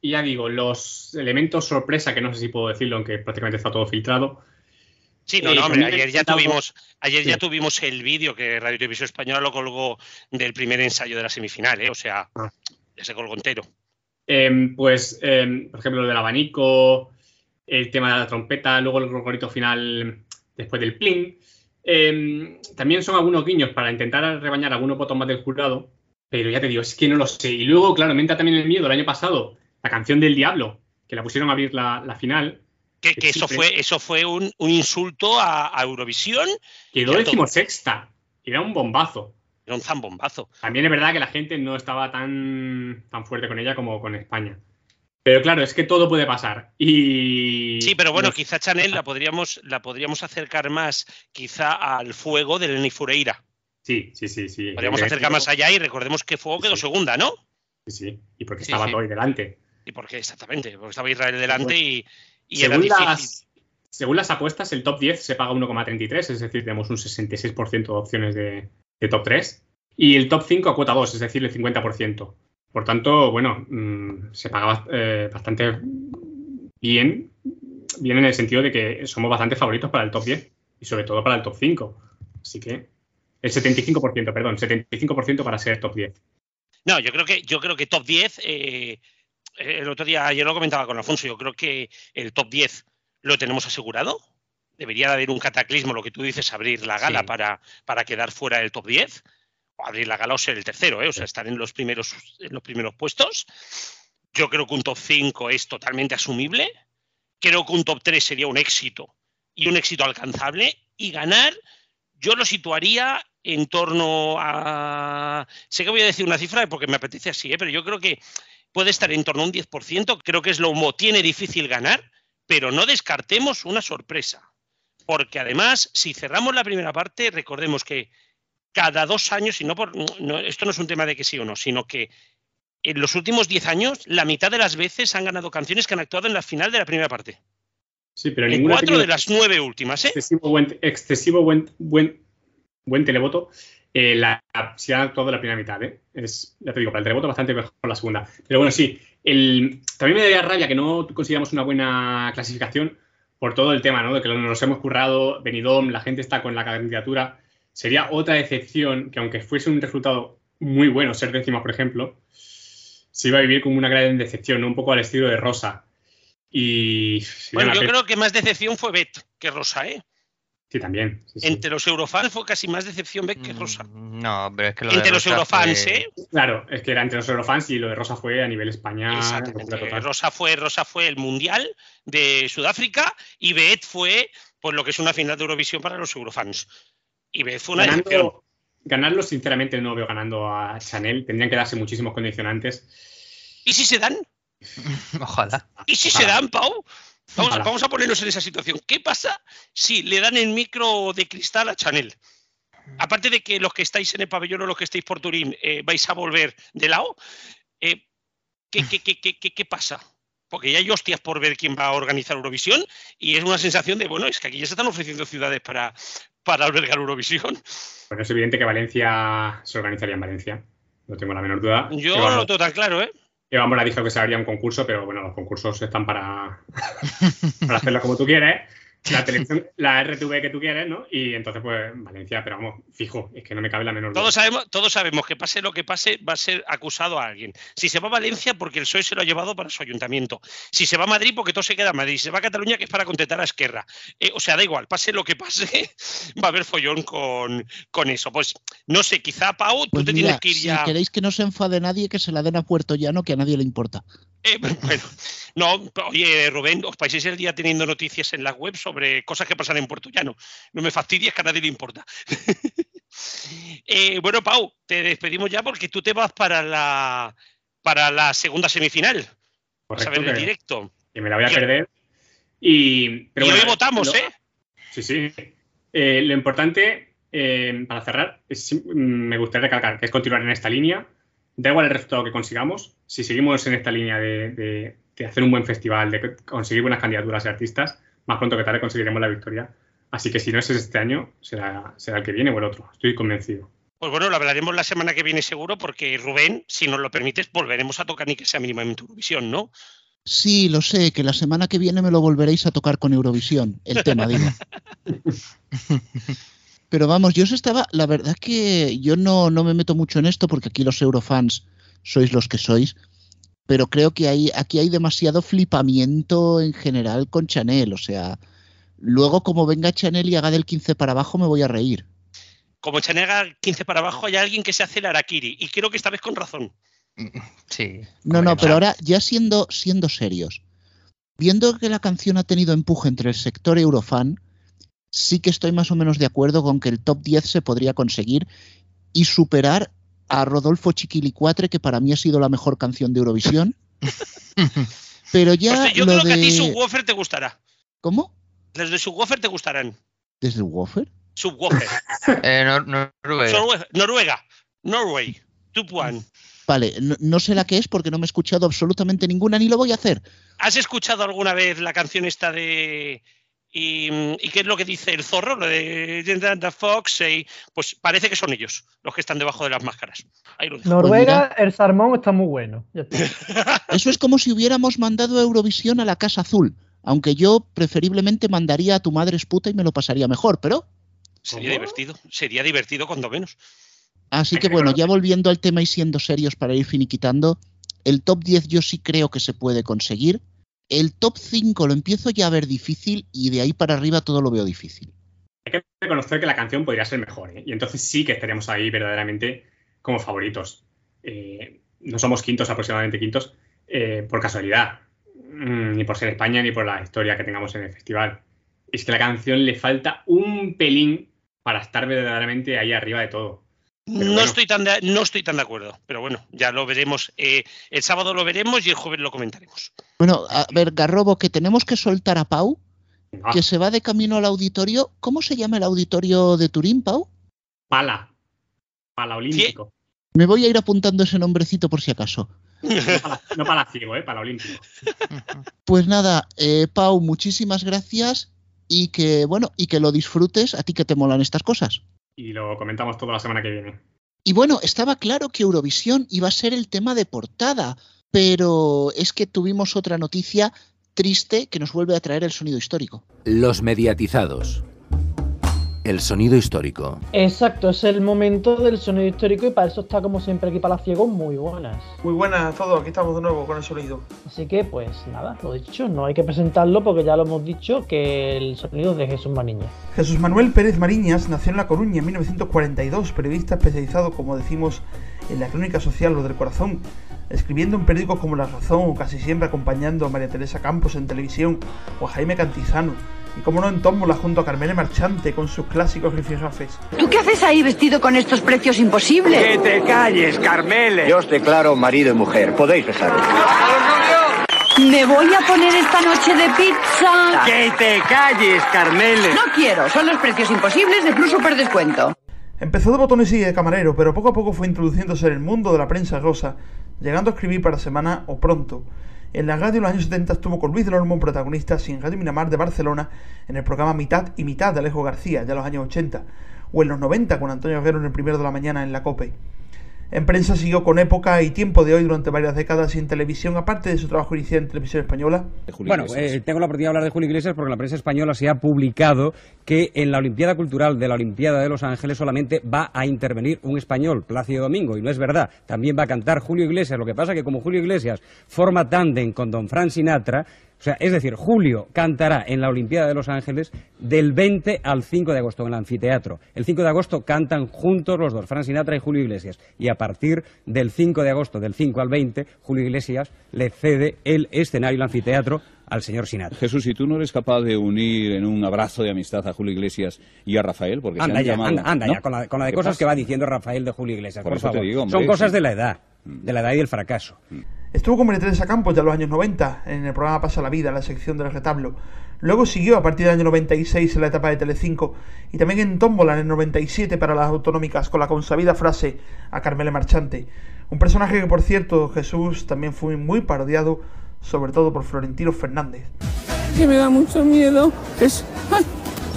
y ya digo, los elementos sorpresa, que no sé si puedo decirlo, aunque prácticamente está todo filtrado. Sí, no, no, eh, hombre, ayer ya tuvimos, ayer ya tuvimos el vídeo que Radio Televisión Española lo colgó del primer ensayo de la semifinal, ¿eh? o sea, ah. ese colgó entero. Em, pues, em, por ejemplo, lo del abanico, el tema de la trompeta, luego el gorrito final después del pling. Em, también son algunos guiños para intentar rebañar algunos votos más del jurado, pero ya te digo, es que no lo sé. Y luego, claro, me entra también el miedo el año pasado, la canción del diablo, que la pusieron a abrir la, final. Que, eso, fue, eso fue un, insulto a, Eurovisión. Quedó decimosexta, era un bombazo. Era un zambombazo. También es verdad que la gente no estaba tan, tan fuerte con ella como con España. Pero claro, es que todo puede pasar. Y. Sí, pero bueno, quizá Chanel la podríamos, la podríamos acercar más quizá al fuego de Lenny Fureira. Sí, sí, sí, sí. Podríamos acercar más allá y recordemos que Fuego quedó segunda, ¿no? Sí, sí. Y porque estaba todo ahí delante. Y porque, exactamente, porque estaba Israel delante y, según Las, según las apuestas, el top 10 se paga 1,33, es decir, tenemos un 66% de opciones de, de top 3 y el top 5 a cuota 2, es decir, el 50%. Por tanto, bueno, mm, se paga eh, bastante bien, bien en el sentido de que somos bastante favoritos para el top 10 y sobre todo para el top 5. Así que el 75%, perdón, 75% para ser top 10. No, yo creo que, yo creo que top 10, eh, el otro día, ayer lo comentaba con Alfonso, yo creo que el top 10 lo tenemos asegurado. debería de haber un cataclismo, lo que tú dices, abrir la gala para, para quedar fuera del top 10, o abrir la gala o ser el tercero, ¿eh? o sea, estar en los primeros, en los primeros puestos. Yo creo que un top 5 es totalmente asumible. Creo que un top 3 sería un éxito y un éxito alcanzable. Y ganar, yo lo situaría en torno a. Sé que voy a decir una cifra porque me apetece así, ¿eh? pero yo creo que puede estar en torno a un 10%. Creo que es lo tiene difícil ganar, pero no descartemos una sorpresa. Porque además, si cerramos la primera parte, recordemos que cada dos años, y no por. esto no es un tema de que sí o no, sino que en los últimos 10 años, la mitad de las veces han ganado canciones que han actuado en la final de la primera parte. Sí, pero en cuatro de las nueve últimas, ¿eh? Excesivo buen, excesivo buen, buen, buen televoto. Eh, la, si han actuado en la primera mitad, ¿eh? Es, ya te digo, para el televoto bastante mejor la segunda. Pero bueno, sí. El, también me daría rabia que no consideramos una buena clasificación por todo el tema, ¿no? De que nos hemos currado, Benidorm, la gente está con la candidatura. Sería otra decepción que aunque fuese un resultado muy bueno, ser décima, por ejemplo, se iba a vivir como una gran decepción, un poco al estilo de Rosa. Y, bueno, yo creo que más decepción fue Bet que Rosa, ¿eh? Sí, también. Entre los eurofans fue casi más decepción Bet que Rosa. Mm, no, pero es que lo Entre de los eurofans, ¿eh? Claro, es que era entre los eurofans y lo de Rosa fue a nivel España. Exactamente. Rosa fue, Rosa fue el Mundial de Sudáfrica y Bet fue pues lo que es una final de Eurovisión para los eurofans. Y Bet fue una decepción ganarlo, sinceramente, no veo ganando a Chanel. Tendrían que darse muchísimos condicionantes. ¿Y si se dan? Ojalá. ¿Y si se dan, Pau? Vamos, a ponernos en esa situación. ¿Qué pasa si le dan el micro de cristal a Chanel? Aparte de que los que estáis en el pabellón o los que estáis por Turín eh, vais a volver de lado, eh, ¿qué, qué, pasa? Porque ya hay hostias por ver quién va a organizar Eurovisión y es una sensación de, bueno, es que aquí ya se están ofreciendo ciudades para, para albergar Eurovisión. Bueno, es evidente que Valencia se organizaría en Valencia. No tengo la menor duda. Yo no lo tengo tan claro, ¿eh? Eva Mora dijo que se haría un concurso, pero bueno, los concursos están para, para hacerlo como tú quieres la televisión, la RTV que tú quieres, ¿no? Y entonces, pues, Valencia, pero vamos, fijo, es que no me cabe la menor duda. Todos sabemos, todos sabemos que pase lo que pase, va a ser acusado a alguien. Si se va a Valencia, porque el PSOE se lo ha llevado para su ayuntamiento. Si se va a Madrid, porque todo se queda en Madrid. Si se va a Cataluña, que es para contentar a Esquerra. Eh, o sea, da igual, pase lo que pase, va a haber follón con, con eso. Pues, no sé, quizá, Pau, tú Pues te mira, tienes que ir ya. Si queréis que no se enfade nadie, que se la den a Puerto Llano, que a nadie le importa. Eh, bueno, no, oye, Rubén, os paséis el día teniendo noticias en la web sobre cosas que pasan en Puerto Llano. No me fastidies que a nadie le importa. Eh, bueno, Pau, te despedimos ya porque tú te vas para la, para la segunda semifinal. Vas a ver el directo. Que me la voy a Y- perder. Y, pero y bueno, hoy votamos, lo- ¿eh? Sí, sí. Eh, lo importante, eh, para cerrar, es me gustaría recalcar que es continuar en esta línea. Da igual el resultado que consigamos. Si seguimos en esta línea de, de- de hacer un buen festival, de conseguir buenas candidaturas de artistas, más pronto que tarde conseguiremos la victoria. Así que si no es este año, será, será el que viene o el otro. Estoy convencido. Pues bueno, lo hablaremos la semana que viene seguro porque Rubén, si nos lo permites, volveremos a tocar ni que sea mínimamente Eurovisión, ¿no? Sí, lo sé, que la semana que viene me lo volveréis a tocar con Eurovisión, el tema, digo. Pero vamos, yo os estaba, la verdad que yo no, no me meto mucho en esto porque aquí los eurofans sois los que sois, pero creo que hay, aquí hay demasiado flipamiento en general con Chanel, o sea, luego como venga Chanel y haga del 15 para abajo me voy a reír. Como Chanega 15 para abajo, hay alguien que se hace el Arakiri y creo que esta vez con razón. Sí. No, no, pero ahora ya siendo, siendo serios, viendo que la canción ha tenido empuje entre el sector eurofan, sí que estoy más o menos de acuerdo con que el top 10 se podría conseguir y superar a Rodolfo Chiquilicuatre, que para mí ha sido la mejor canción de Eurovisión. Pero ya Hostia, yo lo creo que a ti Subwoofer te gustará. ¿Cómo? Los de Subwoofer te gustarán. ¿Desde el Woofer? Subwoofer. Eh, Nor- Noruega. Norue- Noruega. Norway. Tupuan. Vale, no, no sé la que es porque no me he escuchado absolutamente ninguna ni lo voy a hacer. ¿Has escuchado alguna vez la canción esta de... Y, y qué es lo que dice el zorro? Lo de The Fox. eh, pues parece que son ellos los que están debajo de las máscaras. Ahí lo dejo. Noruega, el salmón está muy bueno. Eso es como si hubiéramos mandado a Eurovisión a la Casa Azul. Aunque yo preferiblemente mandaría a tu madre es puta y me lo pasaría mejor, pero Sería ¿Cómo? divertido. Sería divertido cuando menos. Así que bueno, ya volviendo al tema y siendo serios para ir finiquitando, el top 10 yo sí creo que se puede conseguir. El top 5 lo empiezo ya a ver difícil y de ahí para arriba todo lo veo difícil. Hay que reconocer que la canción podría ser mejor, ¿eh? y entonces sí que estaríamos ahí verdaderamente como favoritos. Eh, no somos quintos, aproximadamente quintos, eh, por casualidad, mm, ni por ser España, ni por la historia que tengamos en el festival. Es que la canción le falta un pelín para estar verdaderamente ahí arriba de todo. No, estoy tan de, no estoy tan de acuerdo, pero bueno, ya lo veremos. Eh, el sábado lo veremos y el jueves lo comentaremos. Bueno, a ver, Garrobo, que tenemos que soltar a Pau, ah. que se va de camino al auditorio. ¿Cómo se llama el auditorio de Turín, Pau? Pala. Pala Olímpico. Me voy a ir apuntando ese nombrecito por si acaso. No para, ciego, ¿eh? para olímpico. Pues nada, eh, Pau, muchísimas gracias y que, bueno, y que lo disfrutes a ti que te molan estas cosas y lo comentamos toda la semana que viene. Y bueno, estaba claro que Eurovisión iba a ser el tema de portada, pero es que tuvimos otra noticia triste que nos vuelve a traer el sonido histórico. Los mediatizados. El sonido histórico. Exacto, es el momento del sonido histórico y para eso está como siempre aquí para ciego muy buenas. Muy buenas a todos, aquí estamos de nuevo con el sonido. Así que pues nada, lo dicho, no hay que presentarlo porque ya lo hemos dicho que el sonido es de Jesús Mariñas. Jesús Manuel Pérez Mariñas nació en La Coruña en 1942, periodista especializado, como decimos, en la crónica social o del corazón, escribiendo en periódicos como La Razón o casi siempre acompañando a María Teresa Campos en televisión o a Jaime Cantizano y como no en tómbola junto a Carmele Marchante con sus clásicos rifirrafes. ¿Tú qué haces ahí vestido con estos precios imposibles? ¡Que te calles, Carmele! Yo os declaro marido y mujer. Podéis besaros. Me voy a poner esta noche de pizza. ¡Que te calles, Carmele! No quiero, son los precios imposibles de Plus Super Descuento. Empezó de botones y de camarero, pero poco a poco fue introduciéndose en el mundo de la prensa rosa, llegando a escribir para Semana o Pronto. En la radio de los años 70 estuvo con Luis de Lormón protagonista sin Radio Minamar de Barcelona en el programa Mitad y Mitad de Alejo García, ya en los años 80, o en los 90 con Antonio Guerrero en el primero de la mañana en la COPE. En prensa siguió con época y tiempo de hoy durante varias décadas y en televisión, aparte de su trabajo inicial en televisión española. Bueno, eh, tengo la oportunidad de hablar de Julio Iglesias porque en la prensa española se ha publicado que en la Olimpiada Cultural de la Olimpiada de Los Ángeles solamente va a intervenir un español, Plácido Domingo, y no es verdad. También va a cantar Julio Iglesias. Lo que pasa es que como Julio Iglesias forma tándem con Don Fran Sinatra, o sea, es decir, Julio cantará en la Olimpiada de Los Ángeles del 20 al 5 de agosto en el anfiteatro. El 5 de agosto cantan juntos los dos, Fran Sinatra y Julio Iglesias. Y a partir del 5 de agosto, del 5 al 20, Julio Iglesias le cede el escenario, el anfiteatro, al señor Sinatra. Jesús, ¿y tú no eres capaz de unir en un abrazo de amistad a Julio Iglesias y a Rafael? Porque anda ya, anda, ya, con la, de cosas que va diciendo Rafael de Julio Iglesias, por, favor. Son cosas de la edad, de la edad y del fracaso. Mm. Estuvo con Teresa Campos ya en los años 90 en el programa Pasa la Vida, en la sección del retablo. Luego siguió a partir del año 96 en la etapa de Telecinco y también en Tómbola en el 97 para las autonómicas con la consabida frase a Carmele Marchante. Un personaje que, por cierto, Jesús también fue muy parodiado, sobre todo por Florentino Fernández. Que me da mucho miedo es... ¡Ay!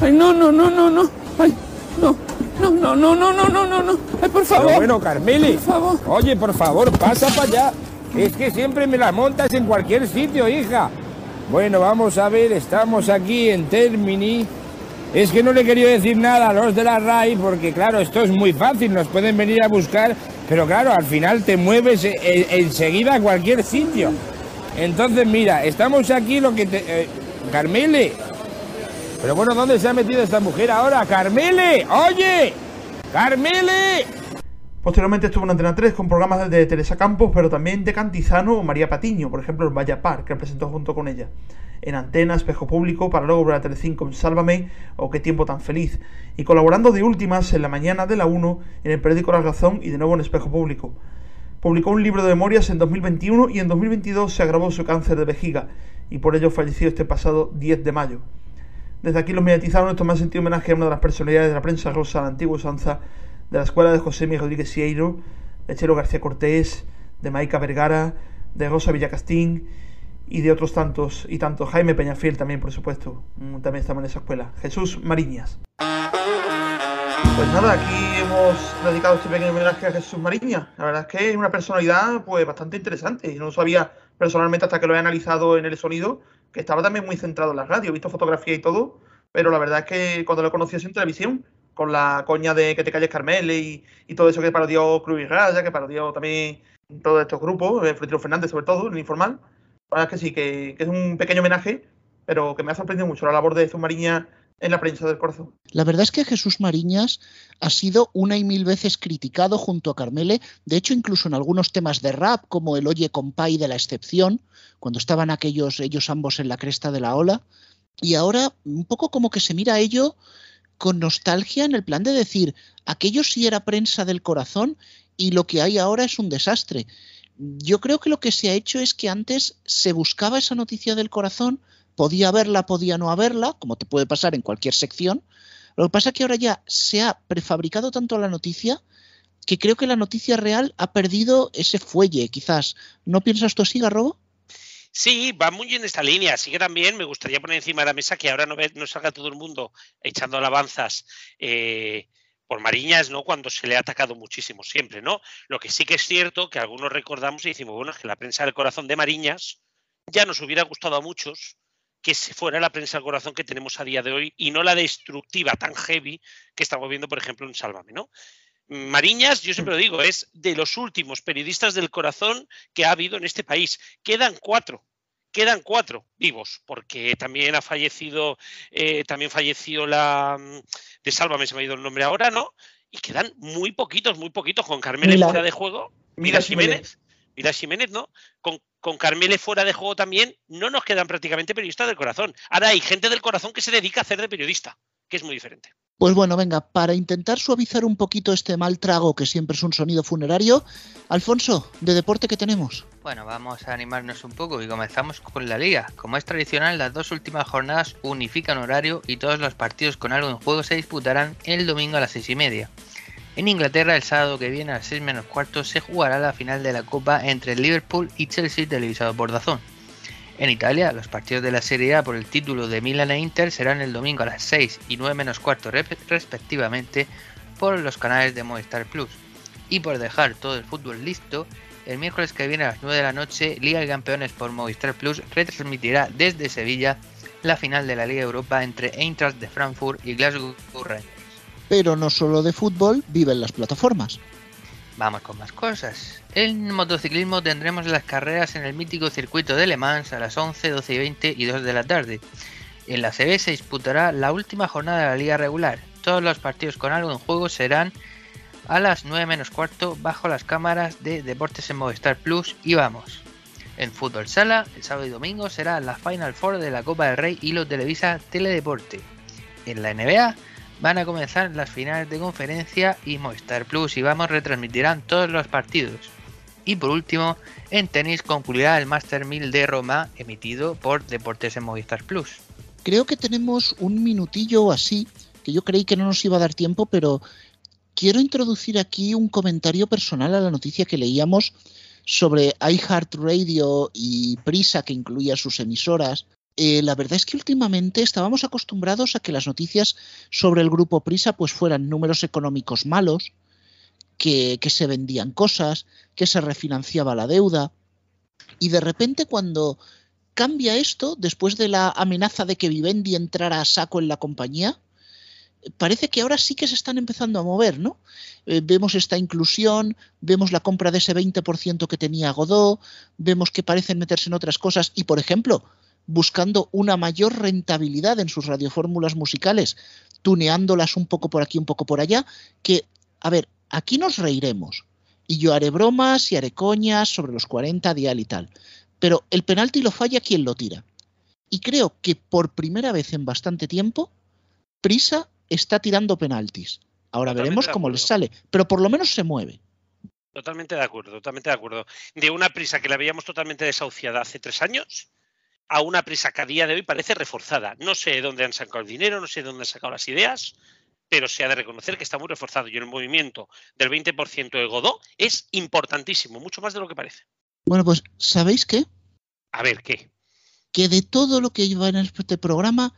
¡Ay, no, no, no, no, no! ¡Ay, no! No, no, no, no, no, no, no, no. Ay, por favor. bueno, Carmeli. Por favor. Oye, por favor, pasa para allá. Es que siempre me la montas en cualquier sitio, hija. Bueno, vamos a ver, estamos aquí en Termini. Es que no le quería decir nada a los de la RAI porque, claro, esto es muy fácil, nos pueden venir a buscar, pero claro, al final te mueves e, e, enseguida a cualquier sitio. Entonces, mira, estamos aquí lo que te... Eh, Carmele. Pero bueno, ¿dónde se ha metido esta mujer ahora? Carmele, oye. Carmele. Posteriormente estuvo en Antena 3 con programas de Teresa Campos, pero también de Cantizano o María Patiño, por ejemplo en Vaya Par, que presentó junto con ella. En Antena, Espejo Público, para luego ver a Telecinco en Sálvame o Qué tiempo tan feliz. Y colaborando de últimas en la mañana de la 1 en el periódico La Razón y de nuevo en Espejo Público. Publicó un libro de memorias en 2021 y en 2022 se agravó su cáncer de vejiga y por ello falleció este pasado 10 de mayo. Desde aquí los mediatizaron esto me sentido homenaje a una de las personalidades de la prensa rosa, la antigua usanza, de la escuela de José Miguel Rodríguez Sieiro, de Chelo García Cortés, de Maica Vergara, de Rosa Villacastín y de otros tantos y tantos. Jaime Peñafiel también, por supuesto, mm, también estamos en esa escuela. Jesús Mariñas. Pues nada, aquí hemos dedicado este pequeño homenaje a Jesús Mariñas. La verdad es que es una personalidad pues bastante interesante. No lo sabía personalmente hasta que lo he analizado en el sonido, que estaba también muy centrado en la radio. He visto fotografía y todo, pero la verdad es que cuando lo conocí en televisión, con la coña de que te calles Carmele y, todo eso que parodió Cruz y Raya, que parodió también todos estos grupos, eh, Fernández sobre todo, el informal, La verdad es que sí, que, que es un pequeño homenaje, pero que me ha sorprendido mucho la labor de Zumariña en la prensa del corazón. La verdad es que Jesús Mariñas ha sido una y mil veces criticado junto a Carmele, de hecho incluso en algunos temas de rap como el Oye Compay de la excepción, cuando estaban aquellos ellos ambos en la cresta de la ola, y ahora un poco como que se mira a ello con nostalgia en el plan de decir, aquello sí era prensa del corazón y lo que hay ahora es un desastre. Yo creo que lo que se ha hecho es que antes se buscaba esa noticia del corazón, podía haberla, podía no haberla, como te puede pasar en cualquier sección. Lo que pasa es que ahora ya se ha prefabricado tanto la noticia que creo que la noticia real ha perdido ese fuelle, quizás. ¿No piensas tú así, Garrobo? Sí, va muy en esta línea. Así que también me gustaría poner encima de la mesa que ahora no, ve, no salga todo el mundo echando alabanzas eh, por Mariñas, ¿no? Cuando se le ha atacado muchísimo siempre, ¿no? Lo que sí que es cierto que algunos recordamos y decimos, bueno, es que la prensa del corazón de Mariñas ya nos hubiera gustado a muchos que se fuera la prensa del corazón que tenemos a día de hoy y no la destructiva tan heavy que estamos viendo, por ejemplo, en Sálvame, ¿no? Mariñas, yo siempre lo digo, es de los últimos periodistas del corazón que ha habido en este país. Quedan cuatro, quedan cuatro vivos, porque también ha fallecido, eh, también falleció la de Sálvame, se me ha ido el nombre ahora, ¿no? Y quedan muy poquitos, muy poquitos, con Carmen fuera de juego. Mira Jiménez. Mira Jiménez, ¿no? Con, con Carmele fuera de juego también, no nos quedan prácticamente periodistas del corazón. Ahora hay gente del corazón que se dedica a hacer de periodista, que es muy diferente. Pues bueno, venga, para intentar suavizar un poquito este mal trago que siempre es un sonido funerario, Alfonso, ¿de deporte que tenemos? Bueno, vamos a animarnos un poco y comenzamos con la liga. Como es tradicional, las dos últimas jornadas unifican horario y todos los partidos con algo en juego se disputarán el domingo a las seis y media. En Inglaterra, el sábado que viene a las 6 menos cuarto se jugará la final de la Copa entre Liverpool y Chelsea televisado por Dazón. En Italia, los partidos de la Serie A por el título de Milan e Inter serán el domingo a las 6 y 9 menos cuarto respectivamente por los canales de Movistar Plus. Y por dejar todo el fútbol listo, el miércoles que viene a las 9 de la noche, Liga de Campeones por Movistar Plus retransmitirá desde Sevilla la final de la Liga Europa entre Eintracht de Frankfurt y Glasgow Rangers. Pero no solo de fútbol viven las plataformas. Vamos con más cosas. En motociclismo tendremos las carreras en el mítico circuito de Le Mans a las 11, 12 y 20 y 2 de la tarde. En la CB se disputará la última jornada de la liga regular. Todos los partidos con algo en juego serán a las 9 menos cuarto bajo las cámaras de Deportes en Movistar Plus y vamos. En fútbol sala, el sábado y domingo será la Final Four de la Copa del Rey y lo televisa Teledeporte. En la NBA van a comenzar las finales de conferencia y Movistar Plus y vamos retransmitirán todos los partidos. Y por último, en tenis concluirá el Master 1000 de Roma emitido por Deportes en Movistar Plus. Creo que tenemos un minutillo así, que yo creí que no nos iba a dar tiempo, pero quiero introducir aquí un comentario personal a la noticia que leíamos sobre iHeartRadio y Prisa, que incluía sus emisoras, eh, la verdad es que últimamente estábamos acostumbrados a que las noticias sobre el grupo Prisa pues fueran números económicos malos, que, que se vendían cosas, que se refinanciaba la deuda. Y de repente cuando cambia esto, después de la amenaza de que Vivendi entrara a saco en la compañía, parece que ahora sí que se están empezando a mover, ¿no? Eh, vemos esta inclusión, vemos la compra de ese 20% que tenía Godot, vemos que parecen meterse en otras cosas y, por ejemplo, buscando una mayor rentabilidad en sus radiofórmulas musicales, tuneándolas un poco por aquí, un poco por allá, que, a ver, aquí nos reiremos. Y yo haré bromas y haré coñas sobre los 40 dial y tal. Pero el penalti lo falla quien lo tira. Y creo que por primera vez en bastante tiempo, Prisa está tirando penaltis. Ahora Totalmente veremos cómo les sale, pero por lo menos se mueve. Totalmente de acuerdo, totalmente de acuerdo. De una prisa que la veíamos totalmente desahuciada hace tres años a una prisa que a día de hoy parece reforzada. No sé dónde han sacado el dinero, no sé dónde han sacado las ideas, pero se ha de reconocer que está muy reforzado y el movimiento del 20% de Godot es importantísimo, mucho más de lo que parece. Bueno, pues, ¿sabéis qué? A ver, ¿qué? Que de todo lo que iba en este programa,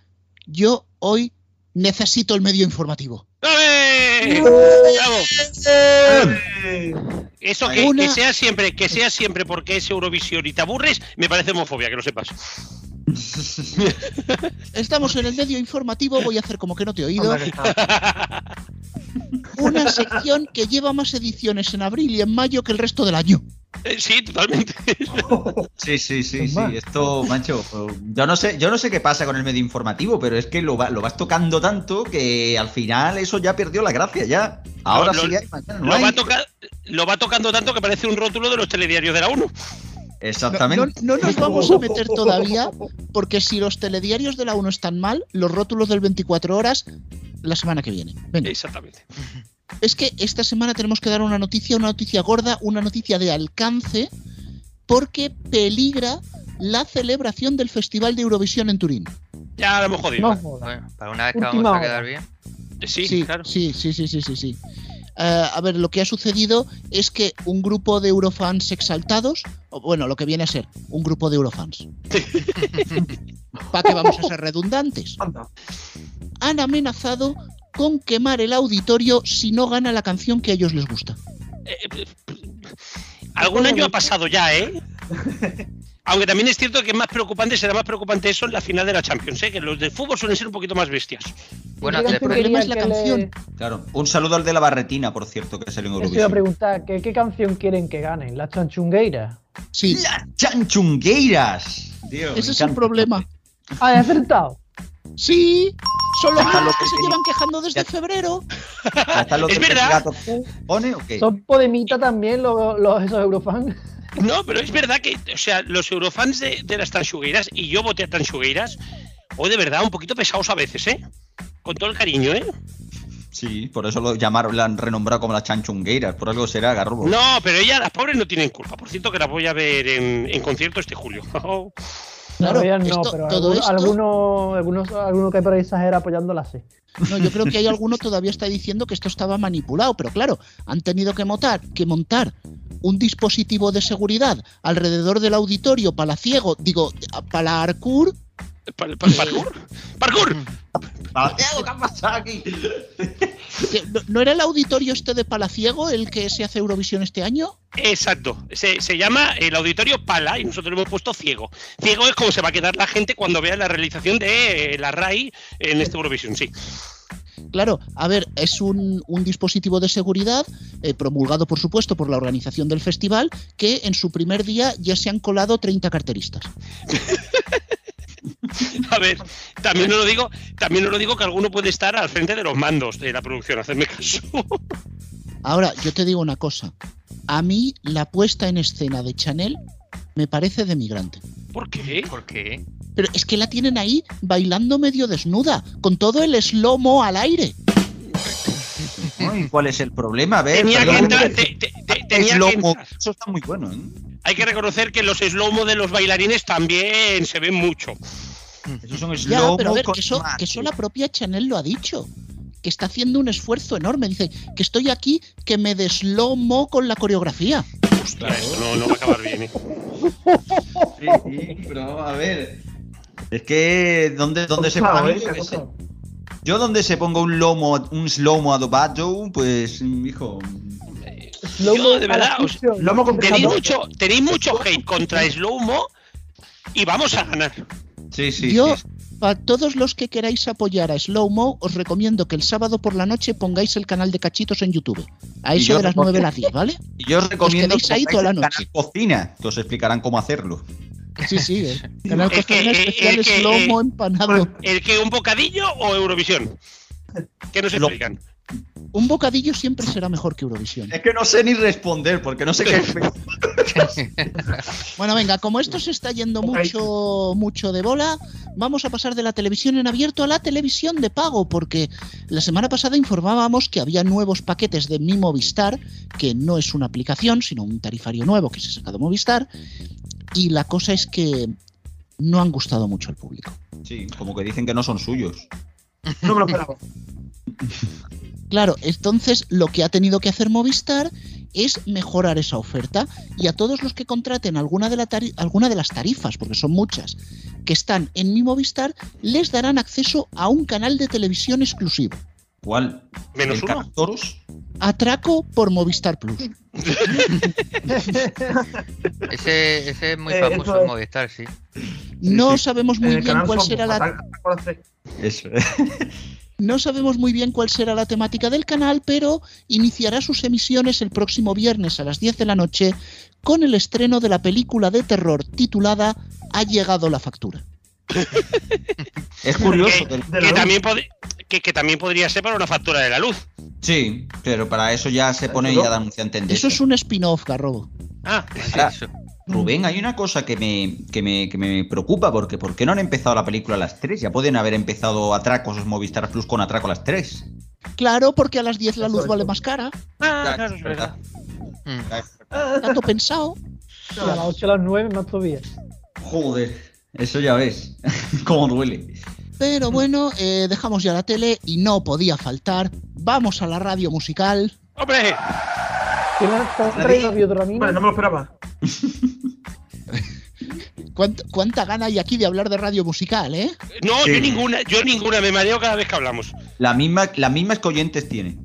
yo hoy necesito el medio informativo. ¡Bravo! Eso que, que sea siempre, que sea siempre porque es Eurovisión y te aburres, me parece homofobia, que lo sepas. Estamos en el medio informativo, voy a hacer como que no te he oído. Una sección que lleva más ediciones en abril y en mayo que el resto del año. Eh, sí, totalmente. Sí, sí, sí, sí. Esto, macho, yo no sé, yo no sé qué pasa con el medio informativo, pero es que lo, va- lo vas tocando tanto que al final eso ya perdió la gracia, ya. Ahora Lo- sí lo- hay, mañana no Lo hay. va, toca- lo va tocando tanto que parece un rótulo de los telediarios de la 1. Exactamente. No, no nos vamos a meter todavía, porque si los telediarios de la 1 están mal, los rótulos del 24 horas la semana que viene. Venga. Exactamente. Es que esta semana tenemos que dar una noticia, una noticia gorda, una noticia de alcance, porque peligra la celebración del Festival de Eurovisión en Turín. Ya lo hemos jodido. Bueno, para una vez que Última vamos a hora. quedar bien. Sí, sí, sí, sí, sí, sí, sí, sí. Eh, a ver, lo que ha sucedido es que un grupo de eurofans exaltados, o bueno, lo que viene a ser un grupo de eurofans, para que vamos a ser redundantes, han amenazado con quemar el auditorio si no gana la canción que a ellos les gusta. Algún año ha pasado ya, ¿eh? Aunque también es cierto que es más preocupante, será más preocupante eso en la final de la Champions, ¿eh? que los del fútbol suelen ser un poquito más bestias. Bueno, el problema es la canción. Claro. Un saludo al de la barretina, por cierto, que salió en Eso iba a Eurovisión. preguntar, ¿qué, qué canción quieren que ganen? ¿La chanchungueira? Sí. ¡Chanchungueiras! Tío, me Ese es el problema. Ah, he acertado. Sí, son los mismos que que se llevan quejando desde febrero. ¿Ya está lo Es que verdad. gato pone o qué? Son podemita también los, los- esos eurofans. No, pero es verdad que, o sea, los eurofans de, de las Tanchugueiras, y yo voté a Tanchugueiras, o de verdad un poquito pesados a veces, ¿eh? Con todo el cariño, ¿eh? Sí, por eso lo llamaron, la han renombrado como las chanchungueiras, por algo será, Garrobo. No, pero ellas, las pobres, no tienen culpa. Por cierto, que las voy a ver en, en concierto este julio. Claro, no, ellas no, esto- pero todo esto- alguno, algunos, alguno que por ahí exagera apoyándola sí. No, yo creo que hay alguno todavía está diciendo que esto estaba manipulado, pero claro, han tenido que montar, que montar un dispositivo de seguridad alrededor del auditorio palaciego, digo, palarcour, ¿Para parkour? ¡Parkour! Palaciego, ¿qué ha pasado aquí? no, ¿no era el auditorio este de Palaciego el que se hace Eurovisión este año? Exacto. Se, se llama el auditorio Pala y nosotros le hemos puesto ciego. Ciego es como se va a quedar la gente cuando vea la realización de eh, la RAI en este Eurovisión, sí. Claro, a ver, es un, un dispositivo de seguridad eh, promulgado, por supuesto, por la organización del festival, que en su primer día ya se han colado 30 carteristas. A ver, también os lo digo, también os lo digo que alguno puede estar al frente de los mandos de la producción, hacedme caso. Ahora, yo te digo una cosa. A mí la puesta en escena de Chanel me parece de migrante. ¿Por qué? ¿Por qué? Pero es que la tienen ahí bailando medio desnuda, con todo el slow-mo al aire. ¿Cuál es el problema? A ver, Tenía que entrar, te- te- te- tenía que lomo. entrar. Eso está muy bueno, ¿eh? Hay que reconocer que los slow de los bailarines también se ven mucho. Esos son Ya, slow pero a ver, que eso, que eso la propia Chanel lo ha dicho. Que está haciendo un esfuerzo enorme. Dice que estoy aquí, que me deslomo con la coreografía. Ostras, esto no, no va a acabar bien. ¿eh? Sí, sí, pero a ver. Es que, ¿dónde, dónde se pone? ¿eh? Yo, donde se ponga un lomo, un slow-mo adobado, pues, hijo. Yo, de verdad, os- Lomo con tenéis mucho, tenéis mucho hate contra Slow Mo y vamos a ganar. Sí, sí, Yo, sí. para todos los que queráis apoyar a Slow Mo, os recomiendo que el sábado por la noche pongáis el canal de cachitos en YouTube. A eso de las recomiendo- 9 a las 10, ¿vale? Y yo os recomiendo quedéis ahí pongáis toda la el noche. canal Cocina, que os explicarán cómo hacerlo. Sí, sí. El canal que, Cocina eh, especial es que, Slow Mo eh, empanado. ¿El que un bocadillo o Eurovisión? ¿Qué nos Lo- explican? Un bocadillo siempre será mejor que Eurovisión. Es que no sé ni responder, porque no sé qué. Bueno, venga, como esto se está yendo mucho, mucho de bola, vamos a pasar de la televisión en abierto a la televisión de pago, porque la semana pasada informábamos que había nuevos paquetes de Mi Movistar, que no es una aplicación, sino un tarifario nuevo que se ha sacado Movistar, y la cosa es que no han gustado mucho al público. Sí, como que dicen que no son suyos. No me lo esperaba. Claro, entonces lo que ha tenido que hacer Movistar es mejorar esa oferta y a todos los que contraten alguna de, la tari- alguna de las tarifas, porque son muchas, que están en mi Movistar, les darán acceso a un canal de televisión exclusivo. ¿Cuál? Menos ¿El uno. Cartoros? Atraco por Movistar Plus. Ese, ese es muy Eh, famoso en. Movistar, sí. No sabemos muy bien cuál será la... Eso. No sabemos muy bien cuál será la temática del canal, pero iniciará sus emisiones el próximo viernes a las 10 de la noche con el estreno de la película de terror titulada Ha llegado la factura. Es curioso que, también pod- que- que también podría ser para una factura de la luz. Sí, pero para eso ya se pone ya de anunciante en Eso es un spin-off, Garrobo. Ah, Ahora, Rubén, hay una cosa que me, que me, que me preocupa, porque ¿por qué no han empezado la película a las 3? Ya pueden haber empezado Atracos Movistar Plus con Atraco a las 3. Claro, porque a las 10 la luz vale más cara. Ah, claro, es verdad. Tanto pensado. Y a las 8 a las 9 más todavía. Joder, eso ya ves. Cómo duele. Pero bueno, eh, dejamos ya la tele y no podía faltar. Vamos a la radio musical. ¡Hombre! ¿Quién ha te ha traído biodramina? Vale, no me lo esperaba. ¿Cuánta, cuánta gana hay aquí de hablar de radio musical, eh? No, Sí. yo ninguna, yo ninguna me mareo cada vez que hablamos. La misma, las mismas que oyentes tiene.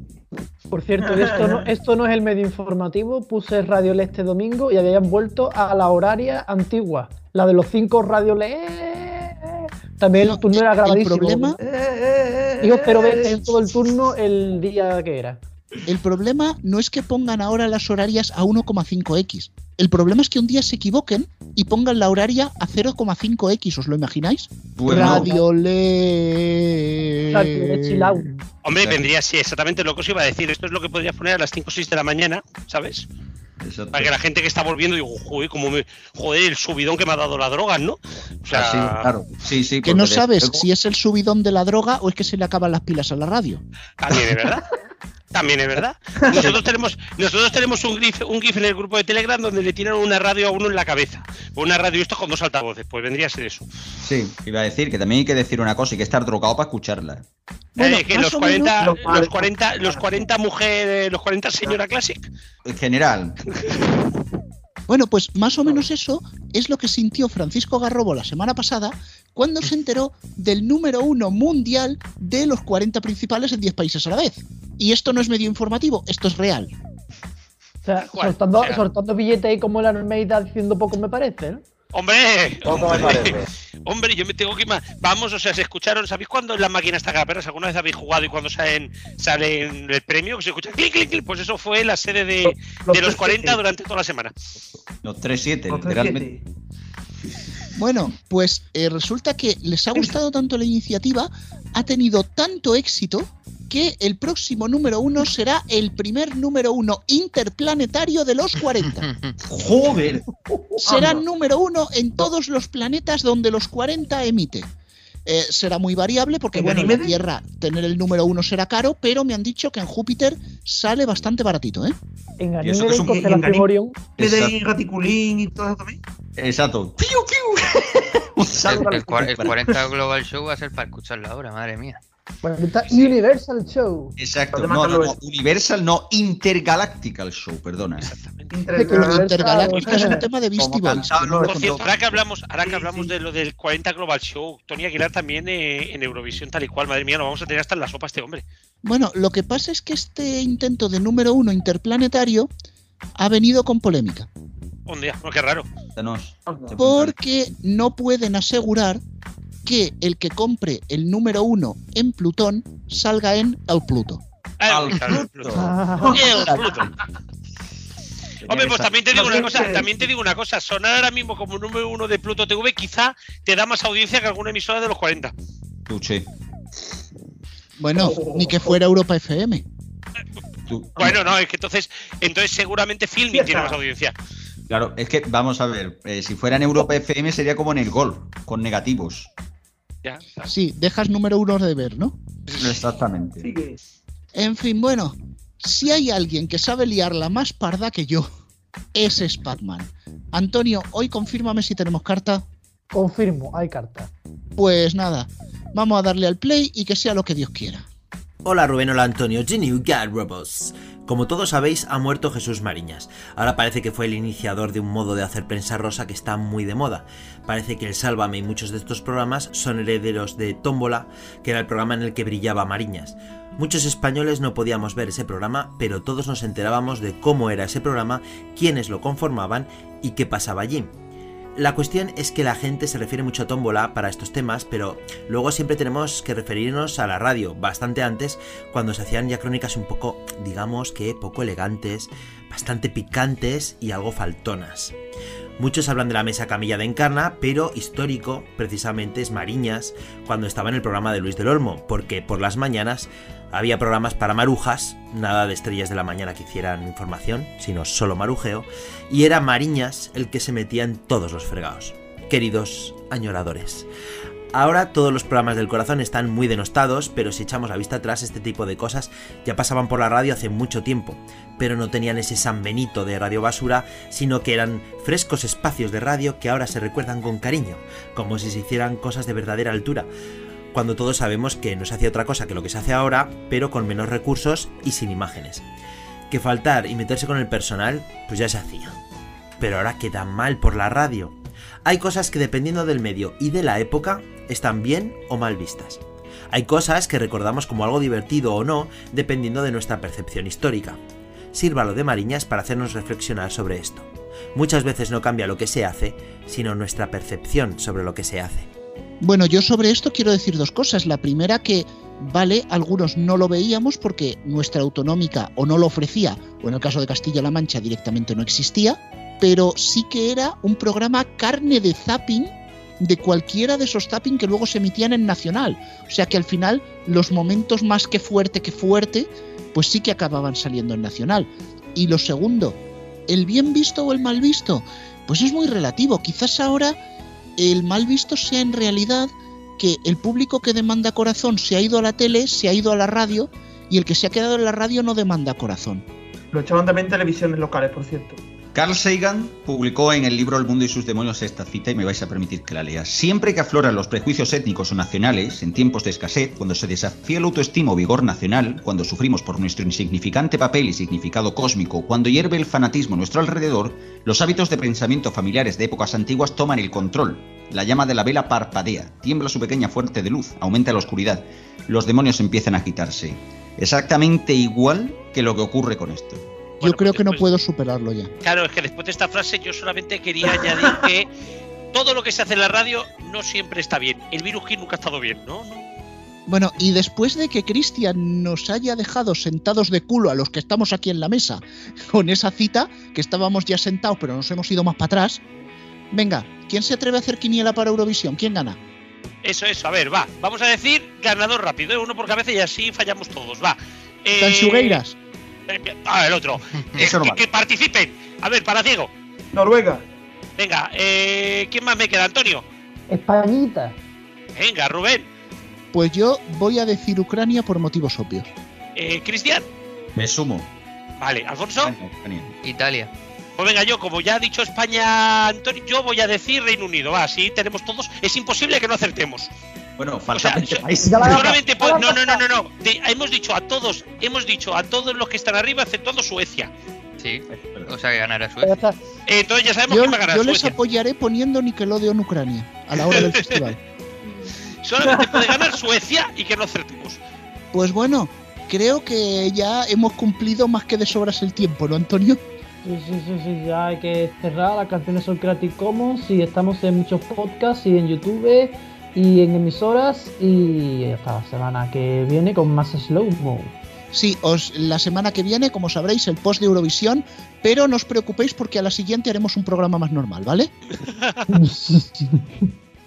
Por cierto, esto no, esto no es el medio informativo. Puse Radio Le este domingo y habían vuelto a la horaria antigua. La de los cinco Radio Le. También el turno era grabadísimo. problema- Digo, pero ver en todo el turno el día que era. El problema no es que pongan ahora las horarias a 1,5x. El problema es que un día se equivoquen y pongan la horaria a 0,5x. ¿Os lo imagináis? Pues no. Radio Le. Hombre, vendría así, exactamente lo que os iba a decir. Esto es lo que podrías poner a las 5 o 6 de la mañana, ¿sabes? Exacto. Para que la gente que está volviendo diga, joder, como me, joder, el subidón que me ha dado la droga, ¿no? O sea, Así, claro. Sí, sí. Que no sabes si es el subidón de la droga o es que se le acaban las pilas a la radio. también es verdad. También es verdad. Nosotros tenemos, nosotros tenemos un GIF, un GIF en el grupo de Telegram donde le tiran una radio a uno en la cabeza. Una radio esto con dos altavoces. Pues vendría a ser eso. Sí, iba a decir que también hay que decir una cosa, hay que estar drogado para escucharla. Bueno, Eh, que más los o 40, menos- los 40, los 40 mujeres, los 40 señora Classic. En general. Bueno, pues más o menos eso es lo que sintió Francisco Garrobo la semana pasada cuando se enteró del número uno mundial de los 40 principales en 10 países a la vez. Y esto no es medio informativo, esto es real. O sea, soltando, o sea. soltando billetes ahí como la Almeida diciendo poco me parece, ¿no? ¡Hombre! Poco me hombre, parece. hombre, yo me tengo que ir más. Vamos, o sea, se escucharon. ¿Sabéis cuando en las máquinas tagaperras alguna vez habéis jugado y cuando salen, salen el premio que se escucha clic, clic, clic? Pues eso fue la sede de, Los de los tres 40 siete. durante toda la semana. Los 3-7, Los tres literalmente. Bueno, pues eh, resulta que les ha gustado tanto la iniciativa, ha tenido tanto éxito, que el próximo número uno será el primer número uno interplanetario de los 40. ¡Joder! será número uno en todos los planetas donde los 40 emite. Eh, será muy variable porque, ¿En bueno, en la Ganímedes? Tierra tener el número uno será caro, pero me han dicho que en Júpiter sale bastante baratito, ¿eh? En Y eso que Ganímedes, es un- y en Constelación Ganí- Orión. ¿Le Exacto. de Raticulín y todo eso también? Exacto. ¡Piu, piu! El, el el que- 40 Global Show va a ser para escucharlo ahora, madre mía. Bueno, está Universal Show. Exacto. No, no, no. Universal, no. Intergalactical Show, perdona. Que lo Intergal- intergaláctico es un tema de Beastie Boys. ahora que hablamos, ahora que hablamos sí. de lo del 40 Global Show, Tony Aguilar también eh, en Eurovisión tal y cual, madre mía, lo vamos a tener hasta en la sopa este hombre. Bueno, lo que pasa es que este intento de número uno interplanetario ha venido con polémica, Un día, no, qué raro. Porque no pueden asegurar que el que compre el número uno en Plutón salga en el Pluto. Claro, Pluto. Ah, El Pluto. Hombre, pues también te digo una cosa, también te digo una cosa, sonar ahora mismo como número uno de Pluto TV quizá te da más audiencia que alguna emisora de los 40. Tuche. Bueno, ni que fuera Europa FM. Bueno, no, es que entonces, entonces seguramente Filming tiene más audiencia. Claro, es que vamos a ver. eh, si fuera en Europa FM sería como en el golf, con negativos. Ya, está. Sí, dejas número uno de ver, ¿no? Exactamente. Sigue. En fin, bueno, si hay alguien que sabe liarla más parda que yo, ese es Pac-Man. Antonio, hoy confírmame si tenemos carta. confirmo, hay carta. Pues nada, vamos a darle al play y que sea lo que Dios quiera. Hola Rubén, hola Antonio, Genie God Robots. Como todos sabéis, ha muerto Jesús Mariñas. Ahora parece que fue el iniciador de un modo de hacer prensa rosa que está muy de moda. Parece que el Sálvame y muchos de estos programas son herederos de Tómbola, que era el programa en el que brillaba Mariñas. Muchos españoles no podíamos ver ese programa, pero todos nos enterábamos de cómo era ese programa, quiénes lo conformaban y qué pasaba allí. La cuestión es que la gente se refiere mucho a tómbola para estos temas, pero luego siempre tenemos que referirnos a la radio, bastante antes, cuando se hacían ya crónicas un poco, digamos que poco elegantes, bastante picantes y algo faltonas. Muchos hablan de la mesa camilla de Encarna, pero histórico precisamente es Mariñas, cuando estaba en el programa de Luis del Olmo, porque por las mañanas había programas para marujas, nada de estrellas de la mañana que hicieran información, sino solo marujeo, y era Mariñas el que se metía en todos los fregados. Queridos añoradores. Ahora todos los programas del corazón están muy denostados, pero si echamos la vista atrás, este tipo de cosas ya pasaban por la radio hace mucho tiempo, pero no tenían ese San Benito de radio basura, sino que eran frescos espacios de radio que ahora se recuerdan con cariño, como si se hicieran cosas de verdadera altura cuando todos sabemos que no se hacía otra cosa que lo que se hace ahora, pero con menos recursos y sin imágenes. Que faltar y meterse con el personal, pues ya se hacía. Pero ahora queda mal por la radio. Hay cosas que dependiendo del medio y de la época están bien o mal vistas. Hay cosas que recordamos como algo divertido o no, dependiendo de nuestra percepción histórica. Sírvalo de Mariñas para hacernos reflexionar sobre esto. Muchas veces no cambia lo que se hace, sino nuestra percepción sobre lo que se hace. Bueno, yo sobre esto quiero decir dos cosas. La primera que, vale, algunos no lo veíamos porque nuestra autonómica o no lo ofrecía, o en el caso de Castilla-La Mancha directamente no existía, pero sí que era un programa carne de zapping de cualquiera de esos zapping que luego se emitían en Nacional. O sea que al final los momentos más que fuerte que fuerte, pues sí que acababan saliendo en Nacional. Y lo segundo, ¿el bien visto o el mal visto? Pues es muy relativo. Quizás ahora el mal visto sea en realidad que el público que demanda corazón se ha ido a la tele, se ha ido a la radio y el que se ha quedado en la radio no demanda corazón. Lo echaban también en televisiones locales, por cierto. Carl Sagan publicó en el libro El mundo y sus demonios esta cita y me vais a permitir que la lea. Siempre que afloran los prejuicios étnicos o nacionales, en tiempos de escasez, cuando se desafía el autoestima o vigor nacional, cuando sufrimos por nuestro insignificante papel y significado cósmico, cuando hierve el fanatismo a nuestro alrededor, los hábitos de pensamiento familiares de épocas antiguas toman el control. La llama de la vela parpadea, tiembla su pequeña fuente de luz, aumenta la oscuridad. Los demonios empiezan a agitarse. Exactamente igual que lo que ocurre con esto. Yo creo que no puedo superarlo ya. Claro, es que después de esta frase yo solamente quería añadir que todo lo que se hace en la radio no siempre está bien. El virus King nunca ha estado bien, ¿no? Bueno, y después de que Cristian nos haya dejado sentados de culo a los que estamos aquí en la mesa con esa cita, que estábamos ya sentados pero nos hemos ido más para atrás, venga, ¿quién se atreve a hacer quiniela para Eurovisión? ¿Quién gana? Eso, eso, a ver, va. Vamos a decir ganador rápido, ¿eh? uno por cabeza y así fallamos todos, va. Eh, Tanchugueiras. Ah, el otro. que, que, participen. A ver, para ciego. Noruega. Venga, eh, ¿quién más me queda, Antonio? Españita. Venga, Rubén. Pues yo voy a decir Ucrania por motivos obvios. Eh, Cristian. Me sumo. Vale, Alfonso. Italia. Pues venga, yo, como ya ha dicho España, Antonio, yo voy a decir Reino Unido. Va, así tenemos todos. Es imposible que no acertemos. Bueno, falta o sea, país. Solamente no, no, no, no, no. hemos dicho a todos, hemos dicho a todos los que están arriba, exceptuando Suecia. Sí, o sea que ganará Suecia. Eh, entonces ya sabemos yo, quién va a ganar Yo Suecia. les apoyaré poniendo Nickelodeon Ucrania a la hora del festival. Solamente puede ganar Suecia y que no acertemos. Pues bueno, creo que ya hemos cumplido más que de sobras el tiempo, ¿no, Antonio? Sí, sí, sí, sí, ya hay que cerrar. Las canciones son Creative Commons y estamos en muchos podcasts y en YouTube y en emisoras y hasta la semana que viene con más slow mo. Sí, os, la semana que viene, como sabréis, el post de Eurovisión, pero no os preocupéis porque a la siguiente haremos un programa más normal, ¿vale?